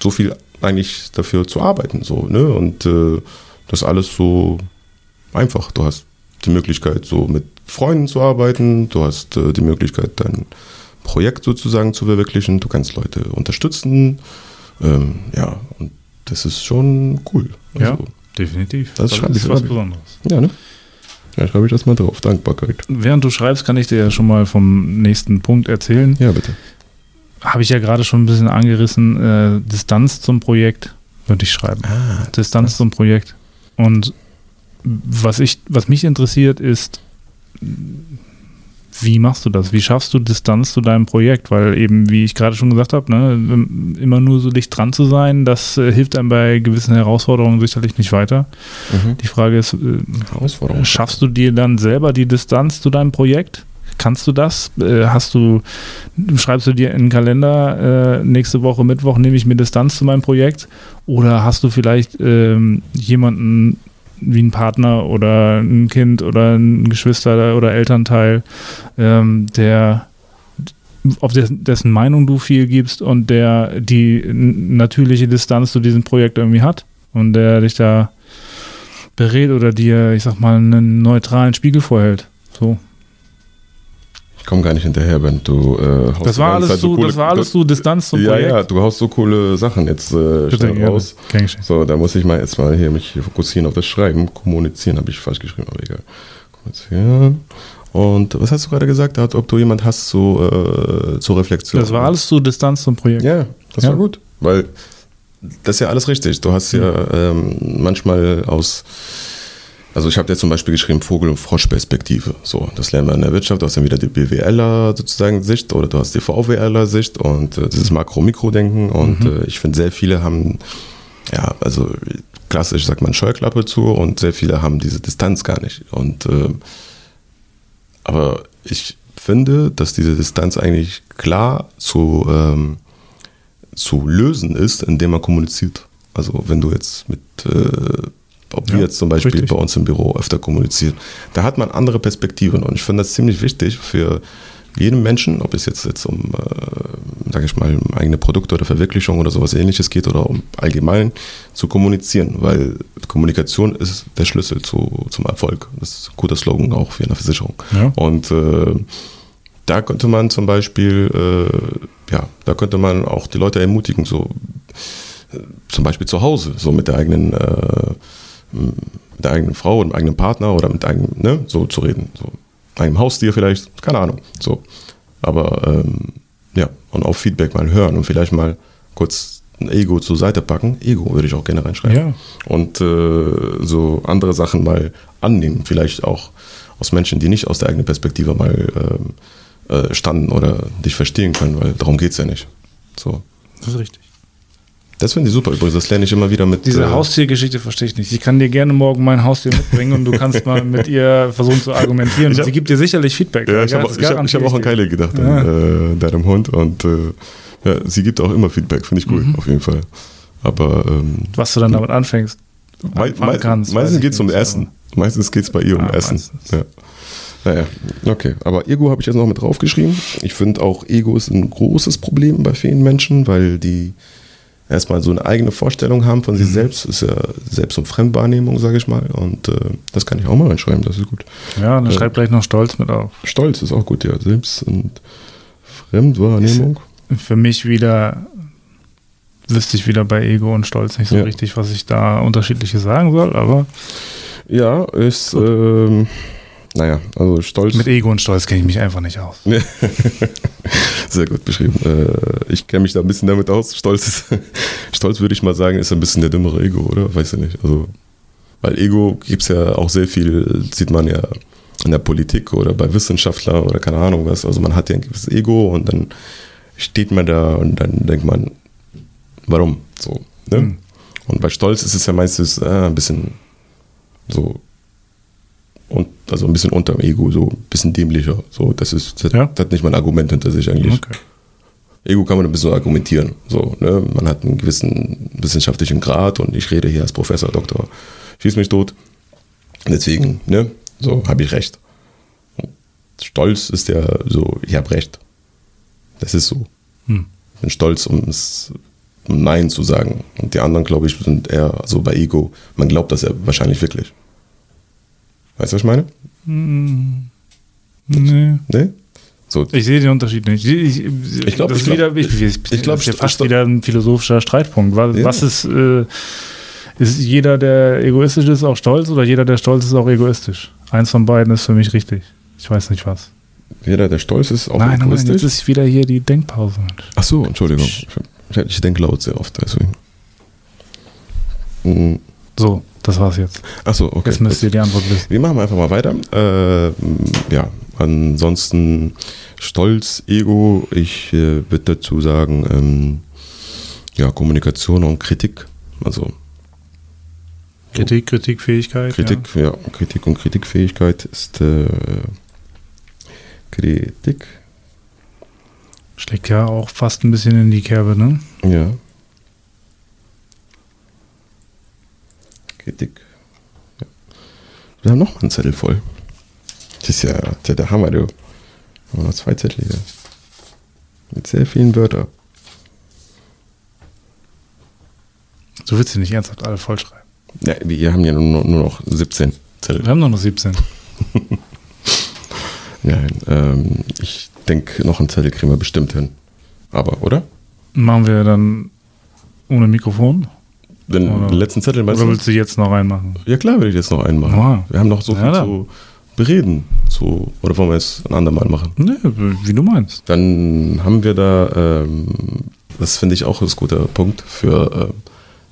so viel eigentlich dafür zu arbeiten. So, ne? Und äh, das alles so einfach. Du hast die Möglichkeit, so mit Freunden zu arbeiten, du hast äh, die Möglichkeit, dein Projekt sozusagen zu verwirklichen, du kannst Leute unterstützen. Ähm, ja, und das ist schon cool. Also, ja, definitiv. Das, das ist was Besonderes. Ja, ne? Ja, schreibe ich das mal drauf. Dankbarkeit. Während du schreibst, kann ich dir ja schon mal vom nächsten Punkt erzählen. Ja, bitte habe ich ja gerade schon ein bisschen angerissen, äh, Distanz zum Projekt würde ich schreiben. Ah, Distanz zum Projekt. Und was ich, was mich interessiert, ist, wie machst du das? Wie schaffst du Distanz zu deinem Projekt? Weil eben, wie ich gerade schon gesagt habe, ne, immer nur so dicht dran zu sein, das äh, hilft einem bei gewissen Herausforderungen sicherlich nicht weiter. Mhm. Die Frage ist, äh, schaffst du dir dann selber die Distanz zu deinem Projekt? Kannst du das? Äh, hast du, schreibst du dir in den Kalender, äh, nächste Woche Mittwoch nehme ich mir Distanz zu meinem Projekt? Oder hast du vielleicht ähm, jemanden wie ein Partner oder ein Kind oder ein Geschwister oder Elternteil, ähm, der auf dessen Meinung du viel gibst und der die natürliche Distanz zu diesem Projekt irgendwie hat und der dich da berät oder dir, ich sag mal, einen neutralen Spiegel vorhält. So. Ich komme gar nicht hinterher, wenn du äh, das war alles so, coole, das war alles so Distanz zum ja, Projekt. Ja, du haust so coole Sachen jetzt äh, schnell raus. So, da muss ich mal jetzt mal hier mich fokussieren auf das Schreiben. Kommunizieren habe ich falsch geschrieben, aber egal. Kommunizieren. Und was hast du gerade gesagt, ob du jemand hast so, äh, zur Reflexion? Das war alles so Distanz zum Projekt. Ja, das ja. war gut, weil das ist ja alles richtig. Du hast ja ähm, manchmal aus also ich habe jetzt zum Beispiel geschrieben Vogel- und Froschperspektive. So, das lernen wir in der Wirtschaft. Du hast dann wieder die BWLer sozusagen Sicht oder du hast die VWLer Sicht und äh, dieses Makro-Mikro-Denken. Und mhm. äh, ich finde, sehr viele haben, ja, also klassisch sagt man Scheuklappe zu und sehr viele haben diese Distanz gar nicht. Und äh, aber ich finde, dass diese Distanz eigentlich klar zu, ähm, zu lösen ist, indem man kommuniziert. Also wenn du jetzt mit äh, ob ja, wir jetzt zum Beispiel richtig. bei uns im Büro öfter kommunizieren. Da hat man andere Perspektiven und ich finde das ziemlich wichtig für jeden Menschen, ob es jetzt, jetzt um, äh, sage ich mal, um eigene Produkte oder Verwirklichung oder sowas ähnliches geht oder um allgemein zu kommunizieren, weil Kommunikation ist der Schlüssel zu, zum Erfolg. Das ist ein guter Slogan auch für eine Versicherung. Ja. Und äh, da könnte man zum Beispiel, äh, ja, da könnte man auch die Leute ermutigen, so äh, zum Beispiel zu Hause, so mit der eigenen äh, mit der eigenen Frau oder mit eigenen Partner oder mit eigenem, ne, so zu reden. So einem Haustier vielleicht, keine Ahnung. So. Aber ähm, ja, und auch Feedback mal hören und vielleicht mal kurz ein Ego zur Seite packen. Ego würde ich auch gerne reinschreiben. Ja. Und äh, so andere Sachen mal annehmen, vielleicht auch aus Menschen, die nicht aus der eigenen Perspektive mal ähm, äh, standen oder dich verstehen können, weil darum geht es ja nicht. So. Das ist richtig. Das finde ich super übrigens, das lerne ich immer wieder mit. Diese äh, Haustiergeschichte verstehe ich nicht. Ich kann dir gerne morgen mein Haustier mitbringen und du kannst mal mit ihr versuchen zu argumentieren. Hab, sie gibt dir sicherlich Feedback. Ja, ich habe hab, hab auch an Kylie gedacht, ja. an äh, deinem Hund. Und äh, ja, sie gibt auch immer Feedback, finde ich cool, mhm. auf jeden Fall. Aber ähm, was du dann damit anfängst, me me kannst, meistens geht es um Essen. Meistens geht es bei ihr um ah, Essen. Ja. Naja, okay. Aber Ego habe ich jetzt noch mit draufgeschrieben. Ich finde auch, Ego ist ein großes Problem bei vielen Menschen, weil die erstmal so eine eigene Vorstellung haben von sich mhm. selbst. Ist ja Selbst- und Fremdwahrnehmung, sage ich mal. Und äh, das kann ich auch mal reinschreiben, das ist gut. Ja, dann äh, schreib gleich noch Stolz mit auf. Stolz ist auch gut, ja. Selbst- und Fremdwahrnehmung. Ist für mich wieder, wüsste ich wieder bei Ego und Stolz nicht so ja. richtig, was ich da unterschiedliches sagen soll, aber. Ja, ist. Ähm, naja, also Stolz. Mit Ego und Stolz kenne ich mich einfach nicht aus. [laughs] Sehr gut beschrieben. Äh, ich kenne mich da ein bisschen damit aus. Stolz ist, [laughs] Stolz würde ich mal sagen, ist ein bisschen der dümmere Ego, oder? Weiß ich nicht. Also, weil Ego gibt es ja auch sehr viel, sieht man ja in der Politik oder bei Wissenschaftlern oder keine Ahnung was. Also man hat ja ein gewisses Ego und dann steht man da und dann denkt man, warum? So. Ne? Mhm. Und bei Stolz ist es ja meistens äh, ein bisschen so und also ein bisschen unterm Ego, so ein bisschen dämlicher. So, das ist, das, ja? das hat nicht mal ein Argument hinter sich eigentlich. Okay. Ego kann man ein bisschen argumentieren. So, ne? Man hat einen gewissen wissenschaftlichen Grad und ich rede hier als Professor, Doktor, schieß mich tot. Deswegen, ne, so habe ich recht. Stolz ist ja so, ich habe recht. Das ist so. Hm. Ich bin stolz, um es um Nein zu sagen. Und die anderen, glaube ich, sind eher so bei Ego. Man glaubt das ja wahrscheinlich wirklich. Weißt du, was ich meine? Mm, nee. Nee? So. Ich sehe den Unterschied nicht. Ich, ich, ich glaube, das, glaub, ich, ich, ich glaub, das ist ja fast wieder ein philosophischer Streitpunkt. Was, ja. was ist, äh, ist jeder, der egoistisch ist, auch stolz oder jeder, der stolz ist, auch egoistisch? Eins von beiden ist für mich richtig. Ich weiß nicht was. Jeder, der stolz ist, auch nein, egoistisch? Nein, jetzt ist wieder hier die Denkpause. Ach so, Entschuldigung. Ich, ich denke laut sehr oft, deswegen. Mhm. So, das war's jetzt. Achso, okay. Jetzt müsst ihr die Antwort wissen. Wir machen einfach mal weiter. Äh, ja, ansonsten Stolz, Ego. Ich äh, würde dazu sagen, ähm, ja, Kommunikation und Kritik. Also Kritik, Kritikfähigkeit. Kritik, ja. ja. Kritik und Kritikfähigkeit ist äh, Kritik. Schlägt ja auch fast ein bisschen in die Kerbe, ne? Ja. Kritik. Ja. Wir haben noch mal einen Zettel voll. Das ist ja, das ist der Hammer, du. Wir haben noch zwei Zettel hier. Mit sehr vielen Wörtern. So willst du nicht ernsthaft alle vollschreiben. Ja, wir haben ja nur, nur noch 17 Zettel. Wir haben nur noch [laughs] 17. Nein, ähm, ich denke, noch einen Zettel kriegen wir bestimmt hin. Aber, oder? Machen wir dann ohne Mikrofon? Den, oder, letzten Zettel meinst Oder willst du jetzt noch reinmachen? Ja, klar will ich jetzt noch einen machen. Ah. Wir haben noch so viel ja, zu bereden. Zu, oder wollen wir es ein andermal machen? Nee, wie du meinst. Dann haben wir da, ähm, das finde ich auch ein guter Punkt für äh,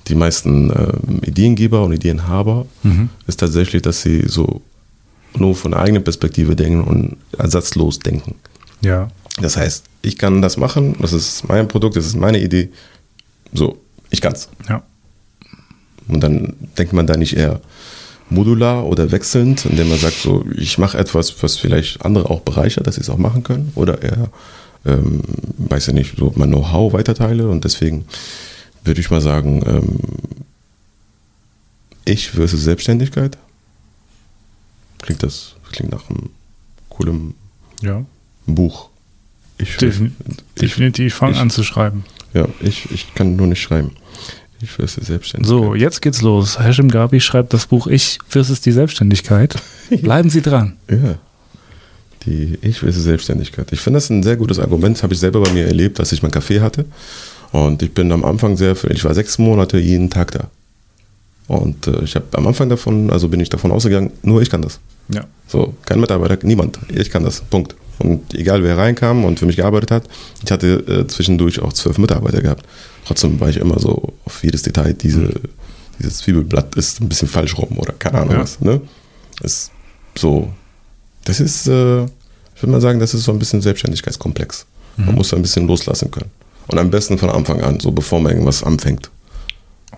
die meisten ähm, Ideengeber und Ideenhaber, mhm. ist tatsächlich, dass sie so nur von der eigenen Perspektive denken und ersatzlos denken. Ja. Das heißt, ich kann das machen, das ist mein Produkt, das ist meine Idee. So, ich kann's. Ja. Und dann denkt man da nicht eher modular oder wechselnd, indem man sagt, so, ich mache etwas, was vielleicht andere auch bereichert, dass sie es auch machen können. Oder eher, ähm, weiß ich nicht, so mein Know-how weiterteile. Und deswegen würde ich mal sagen, ähm, ich versus Selbstständigkeit. Klingt das, klingt nach einem coolen ja. Buch. Ich, Defin ich, definitiv fang an zu schreiben. Ja, ich, ich kann nur nicht schreiben. Ich versus Selbstständigkeit. So, jetzt geht's los. Hashim Gabi schreibt das Buch Ich versus die Selbstständigkeit. [laughs] Bleiben Sie dran. Ja. Die Ich versus Selbstständigkeit. Ich finde das ein sehr gutes Argument. Habe ich selber bei mir erlebt, als ich mein Café hatte. Und ich bin am Anfang sehr, ich war sechs Monate jeden Tag da. Und äh, ich habe am Anfang davon, also bin ich davon ausgegangen, nur ich kann das. Ja. So, kein Mitarbeiter, niemand. Ich kann das. Punkt. Und egal wer reinkam und für mich gearbeitet hat, ich hatte äh, zwischendurch auch zwölf Mitarbeiter gehabt. Trotzdem war ich immer so auf jedes Detail, diese, mhm. dieses Zwiebelblatt ist ein bisschen falsch rum oder keine Ahnung ja. was. Ne? Ist so, das ist, äh, ich würde mal sagen, das ist so ein bisschen Selbstständigkeitskomplex. Mhm. Man muss ein bisschen loslassen können. Und am besten von Anfang an, so bevor man irgendwas anfängt.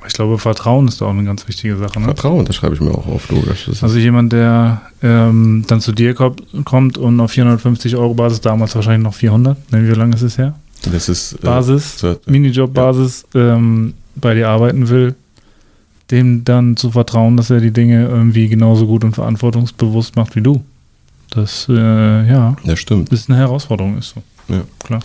Ich glaube, Vertrauen ist da auch eine ganz wichtige Sache. Ne? Vertrauen, das schreibe ich mir auch auf, logisch. Also jemand, der ähm, dann zu dir kommt und auf 450 Euro Basis, damals wahrscheinlich noch 400, ne, wie lange ist es her? Das ist äh, Basis, äh, Minijob-Basis ja. ähm, bei dir arbeiten will, dem dann zu vertrauen, dass er die Dinge irgendwie genauso gut und verantwortungsbewusst macht wie du. Das, äh, ja, ja stimmt. ist eine Herausforderung, ist so. Ja, klar.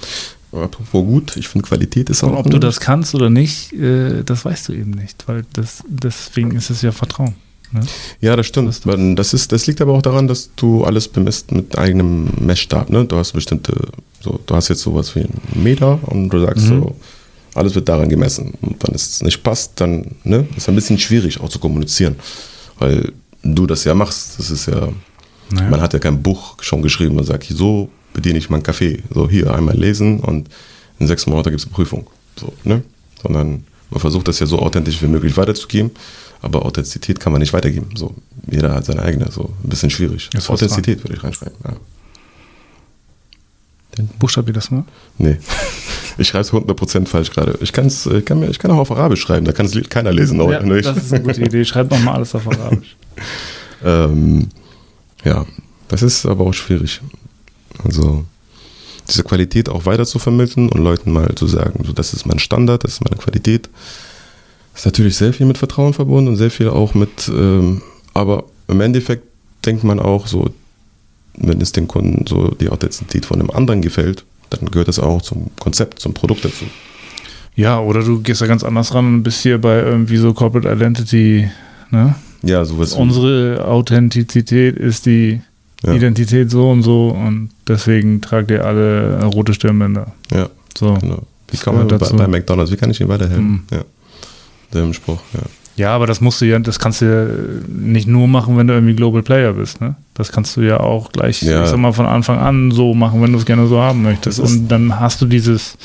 Apropos gut, ich finde Qualität ist auch. Und ob du das kannst oder nicht, äh, das weißt du eben nicht, weil das, deswegen ist es ja Vertrauen. Ne? Ja, das stimmt. Das, das, ist, das liegt aber auch daran, dass du alles bemisst mit eigenem Messstab. Ne? Du hast bestimmte, so, du hast jetzt sowas wie einen Meter und du sagst mhm. so, alles wird daran gemessen. Und wenn es nicht passt, dann ne, ist ein bisschen schwierig auch zu kommunizieren. Weil du das ja machst. Das ist ja, naja. man hat ja kein Buch schon geschrieben und sagt, so bediene ich meinen Kaffee. So hier einmal lesen und in sechs Monaten gibt es eine Prüfung. So, ne? Sondern man versucht das ja so authentisch wie möglich weiterzugeben, aber Authentizität kann man nicht weitergeben. So, jeder hat seine eigene, so ein bisschen schwierig. Authentizität würde ich reinschreiben. Ja. Buchstabier das mal? Nee. [laughs] Ich schreibe es 100% falsch gerade. Ich, kann's, ich, kann ich kann auch auf Arabisch schreiben, da kann es keiner lesen. Ja, das ist eine gute Idee. Schreib nochmal alles auf [laughs] Arabisch. ähm, ja, das ist aber auch schwierig. Also diese Qualität auch weiter zu vermitteln und Leuten mal zu sagen, so das ist mein Standard, das ist meine Qualität, ist natürlich sehr viel mit Vertrauen verbunden und sehr viel auch mit, ähm, aber im Endeffekt denkt man auch so, wenn es den Kunden so die Authentizität von einem anderen gefällt, dann gehört das auch zum Konzept, zum Produkt dazu. Ja, oder du gehst da ganz anders ran und bist hier bei irgendwie so Corporate Identity, ne? Ja, sowas. Unsere Authentizität ist die ja. Identität so und so und deswegen tragt ihr alle rote Stirnbänder. Ja. So. Genau. Wie kann man dazu? Bei, bei, McDonalds, wie kann ich Ihnen weiterhelfen? Mhm. Ja. Dem Spruch, ja. Ja, aber das musst du ja, das kannst du ja nicht nur machen, wenn du irgendwie Global Player bist, ne? Das kannst du ja auch gleich, ja. ich sag mal, von Anfang an so machen, wenn du es gerne so haben möchtest. Und dann hast du dieses,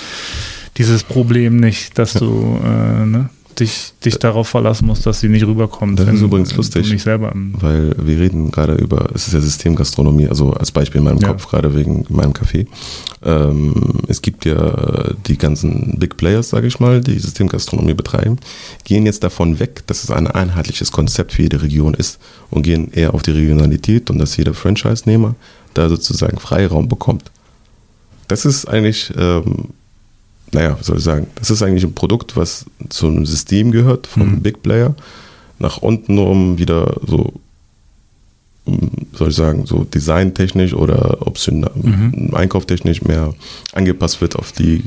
dieses Problem nicht, dass du, äh, ne? Dich, dich darauf verlassen musst, dass sie nicht rüberkommt. Das ist übrigens lustig, nicht selber weil wir reden gerade über, es ist ja Systemgastronomie, also als Beispiel in meinem ja. Kopf gerade wegen meinem Café. Ähm, es gibt ja die ganzen Big Players, sage ich mal, die Systemgastronomie betreiben, gehen jetzt davon weg, dass es ein einheitliches Konzept für jede Region ist und gehen eher auf die Regionalität und dass jeder Franchise-Nehmer da sozusagen Freiraum bekommt. Das ist eigentlich ähm, naja, was soll ich sagen, das ist eigentlich ein Produkt, was zu einem System gehört vom mhm. Big Player, nach unten um wieder so, soll ich sagen, so designtechnisch oder optional, mhm. einkauftechnisch mehr angepasst wird auf die,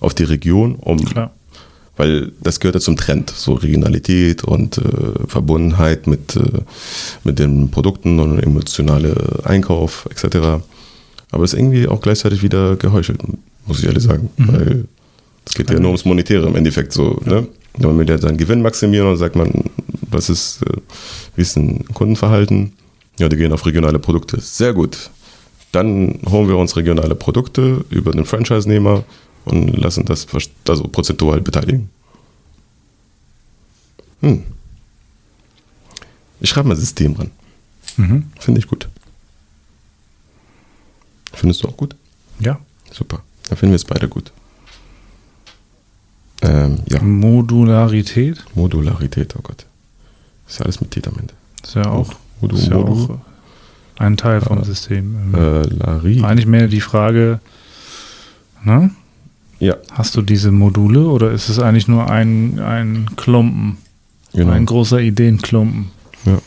auf die Region, um Klar. Weil das gehört ja zum Trend, so Regionalität und äh, Verbundenheit mit, äh, mit den Produkten und emotionale Einkauf etc. Aber es ist irgendwie auch gleichzeitig wieder geheuchelt, muss ich ehrlich sagen. Mhm. Weil es geht ja nur ums Monetäre im Endeffekt so. Ne? Man will ja seinen Gewinn maximieren und sagt man, was ist, äh, wie ist ein Kundenverhalten? Ja, die gehen auf regionale Produkte. Sehr gut. Dann holen wir uns regionale Produkte über den Franchise-Nehmer und lassen das also prozentual beteiligen. Hm. Ich schreibe mal System ran. Mhm. Finde ich gut. Findest du auch gut? Ja. Super. Dann finden wir es beide gut. Ähm, ja. Modularität? Modularität, oh Gott. Ist ja alles mit T am Ende. Ist ja auch, Modu, ist ja Modu. auch ein Teil vom äh, System. Äh, Lari. Eigentlich mehr die Frage, ne? Ja. Hast du diese Module oder ist es eigentlich nur ein, ein Klumpen? Genau. Ein großer Ideenklumpen? Ja.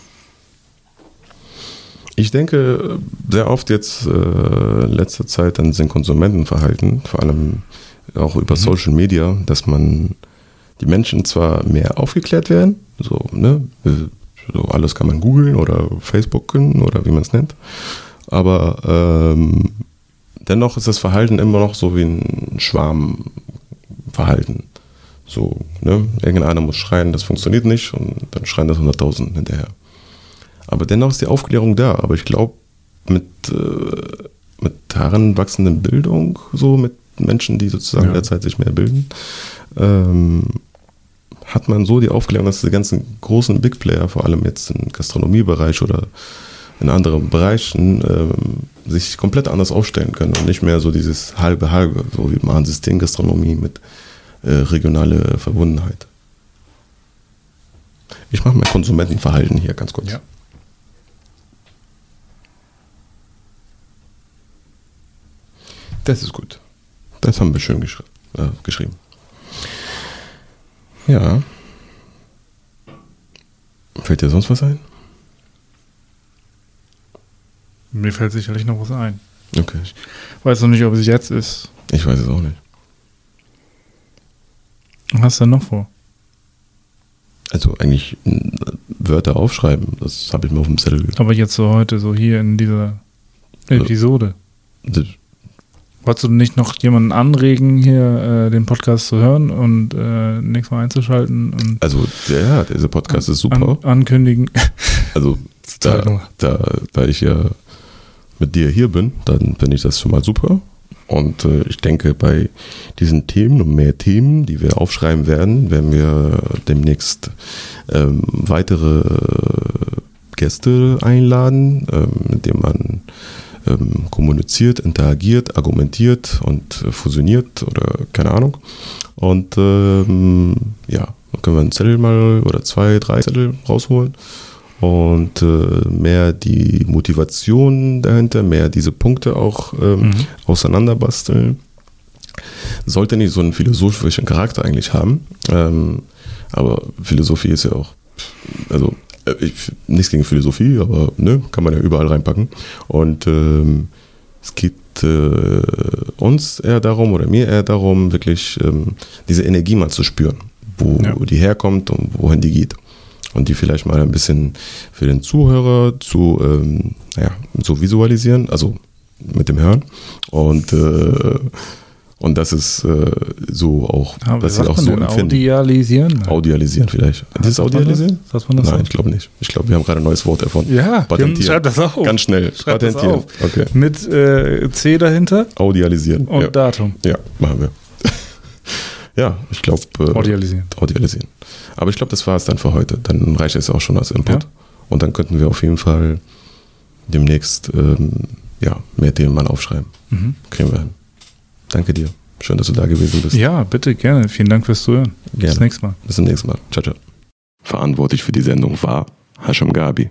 Ich denke sehr oft jetzt äh, letzter Zeit an den Konsumentenverhalten, vor allem auch über mhm. Social Media, dass man die Menschen zwar mehr aufgeklärt werden, so, ne, so alles kann man googeln oder Facebooken oder wie man es nennt, aber ähm, dennoch ist das Verhalten immer noch so wie ein Schwarmverhalten. So, ne, irgendeiner muss schreien, das funktioniert nicht und dann schreien das 100.000 hinterher. Aber dennoch ist die Aufklärung da, aber ich glaube, mit, äh, mit heranwachsenden Bildung, so mit Menschen, die sozusagen ja. derzeit sich mehr bilden, ähm, hat man so die Aufklärung, dass die ganzen großen Big Player, vor allem jetzt im Gastronomiebereich oder in anderen Bereichen, ähm, sich komplett anders aufstellen können und nicht mehr so dieses halbe halbe, so wie man Systemgastronomie mit äh, regionale Verbundenheit. Ich mache mal Konsumentenverhalten hier ganz kurz. Ja. Das ist gut. Das haben wir schön geschri äh, geschrieben. Ja. Fällt dir sonst was ein? Mir fällt sicherlich noch was ein. Okay. Ich weiß noch nicht, ob es jetzt ist. Ich weiß es auch nicht. Was hast du denn noch vor? Also eigentlich Wörter aufschreiben, das habe ich mir auf dem Zettel. Aber jetzt so heute, so hier in dieser Episode. Das Wolltest du nicht noch jemanden anregen, hier äh, den Podcast zu hören und äh, nächstes Mal einzuschalten? also, ja, dieser Podcast an, ist super. An, ankündigen. [laughs] Also, da, da, da ich ja mit dir hier bin, dann finde ich das schon mal super. Und äh, ich denke, bei diesen Themen und mehr Themen, die wir aufschreiben werden, werden wir demnächst ähm, weitere Gäste einladen, ähm, mit denen man ähm, kommuniziert, interagiert, argumentiert und äh, fusioniert oder keine Ahnung. Und ähm, ja, dann können wir einen Zettel mal oder zwei, drei Zettel rausholen und äh, mehr die Motivation dahinter, mehr diese Punkte auch ähm, mhm. auseinanderbasteln. Sollte nicht so einen philosophischen Charakter eigentlich haben, ähm, aber Philosophie ist ja auch, also ich, nichts gegen Philosophie, aber ne, kann man ja überall reinpacken. Und ähm, es geht äh, uns eher darum oder mir eher darum, wirklich ähm, diese Energie mal zu spüren, wo ja. die herkommt und wohin die geht. Und die vielleicht mal ein bisschen für den Zuhörer zu, ähm, naja, zu visualisieren, also mit dem Hören. Und äh, und das ist äh, so auch, Aber dass sie auch so empfinden. Audialisieren? Audialisieren vielleicht. Ja, Dieses Audialisieren? Das? Man das Nein, ich glaube nicht. Ich glaube, wir haben gerade ein neues Wort erfunden. Ja, Patentieren. schreib das auf. Ganz schnell. Schreib Patentieren. Das auf. Okay. Mit äh, C dahinter. Audialisieren. Und ja. Datum. Ja, machen wir. [laughs] ja, ich glaube. Äh, audialisieren. Audialisieren. Aber ich glaube, das war es dann für heute. Dann reicht es auch schon als Input. Ja. Und dann könnten wir auf jeden Fall demnächst ähm, ja, mehr Themen mal aufschreiben. Mhm. Kriegen wir hin. Danke dir. Schön, dass du da gewesen bist. Ja, bitte, gerne. Vielen Dank fürs Zuhören. Gerne. Bis zum nächsten Mal. Bis zum nächsten Mal. Ciao, ciao. Verantwortlich für die Sendung war Hasham Gabi.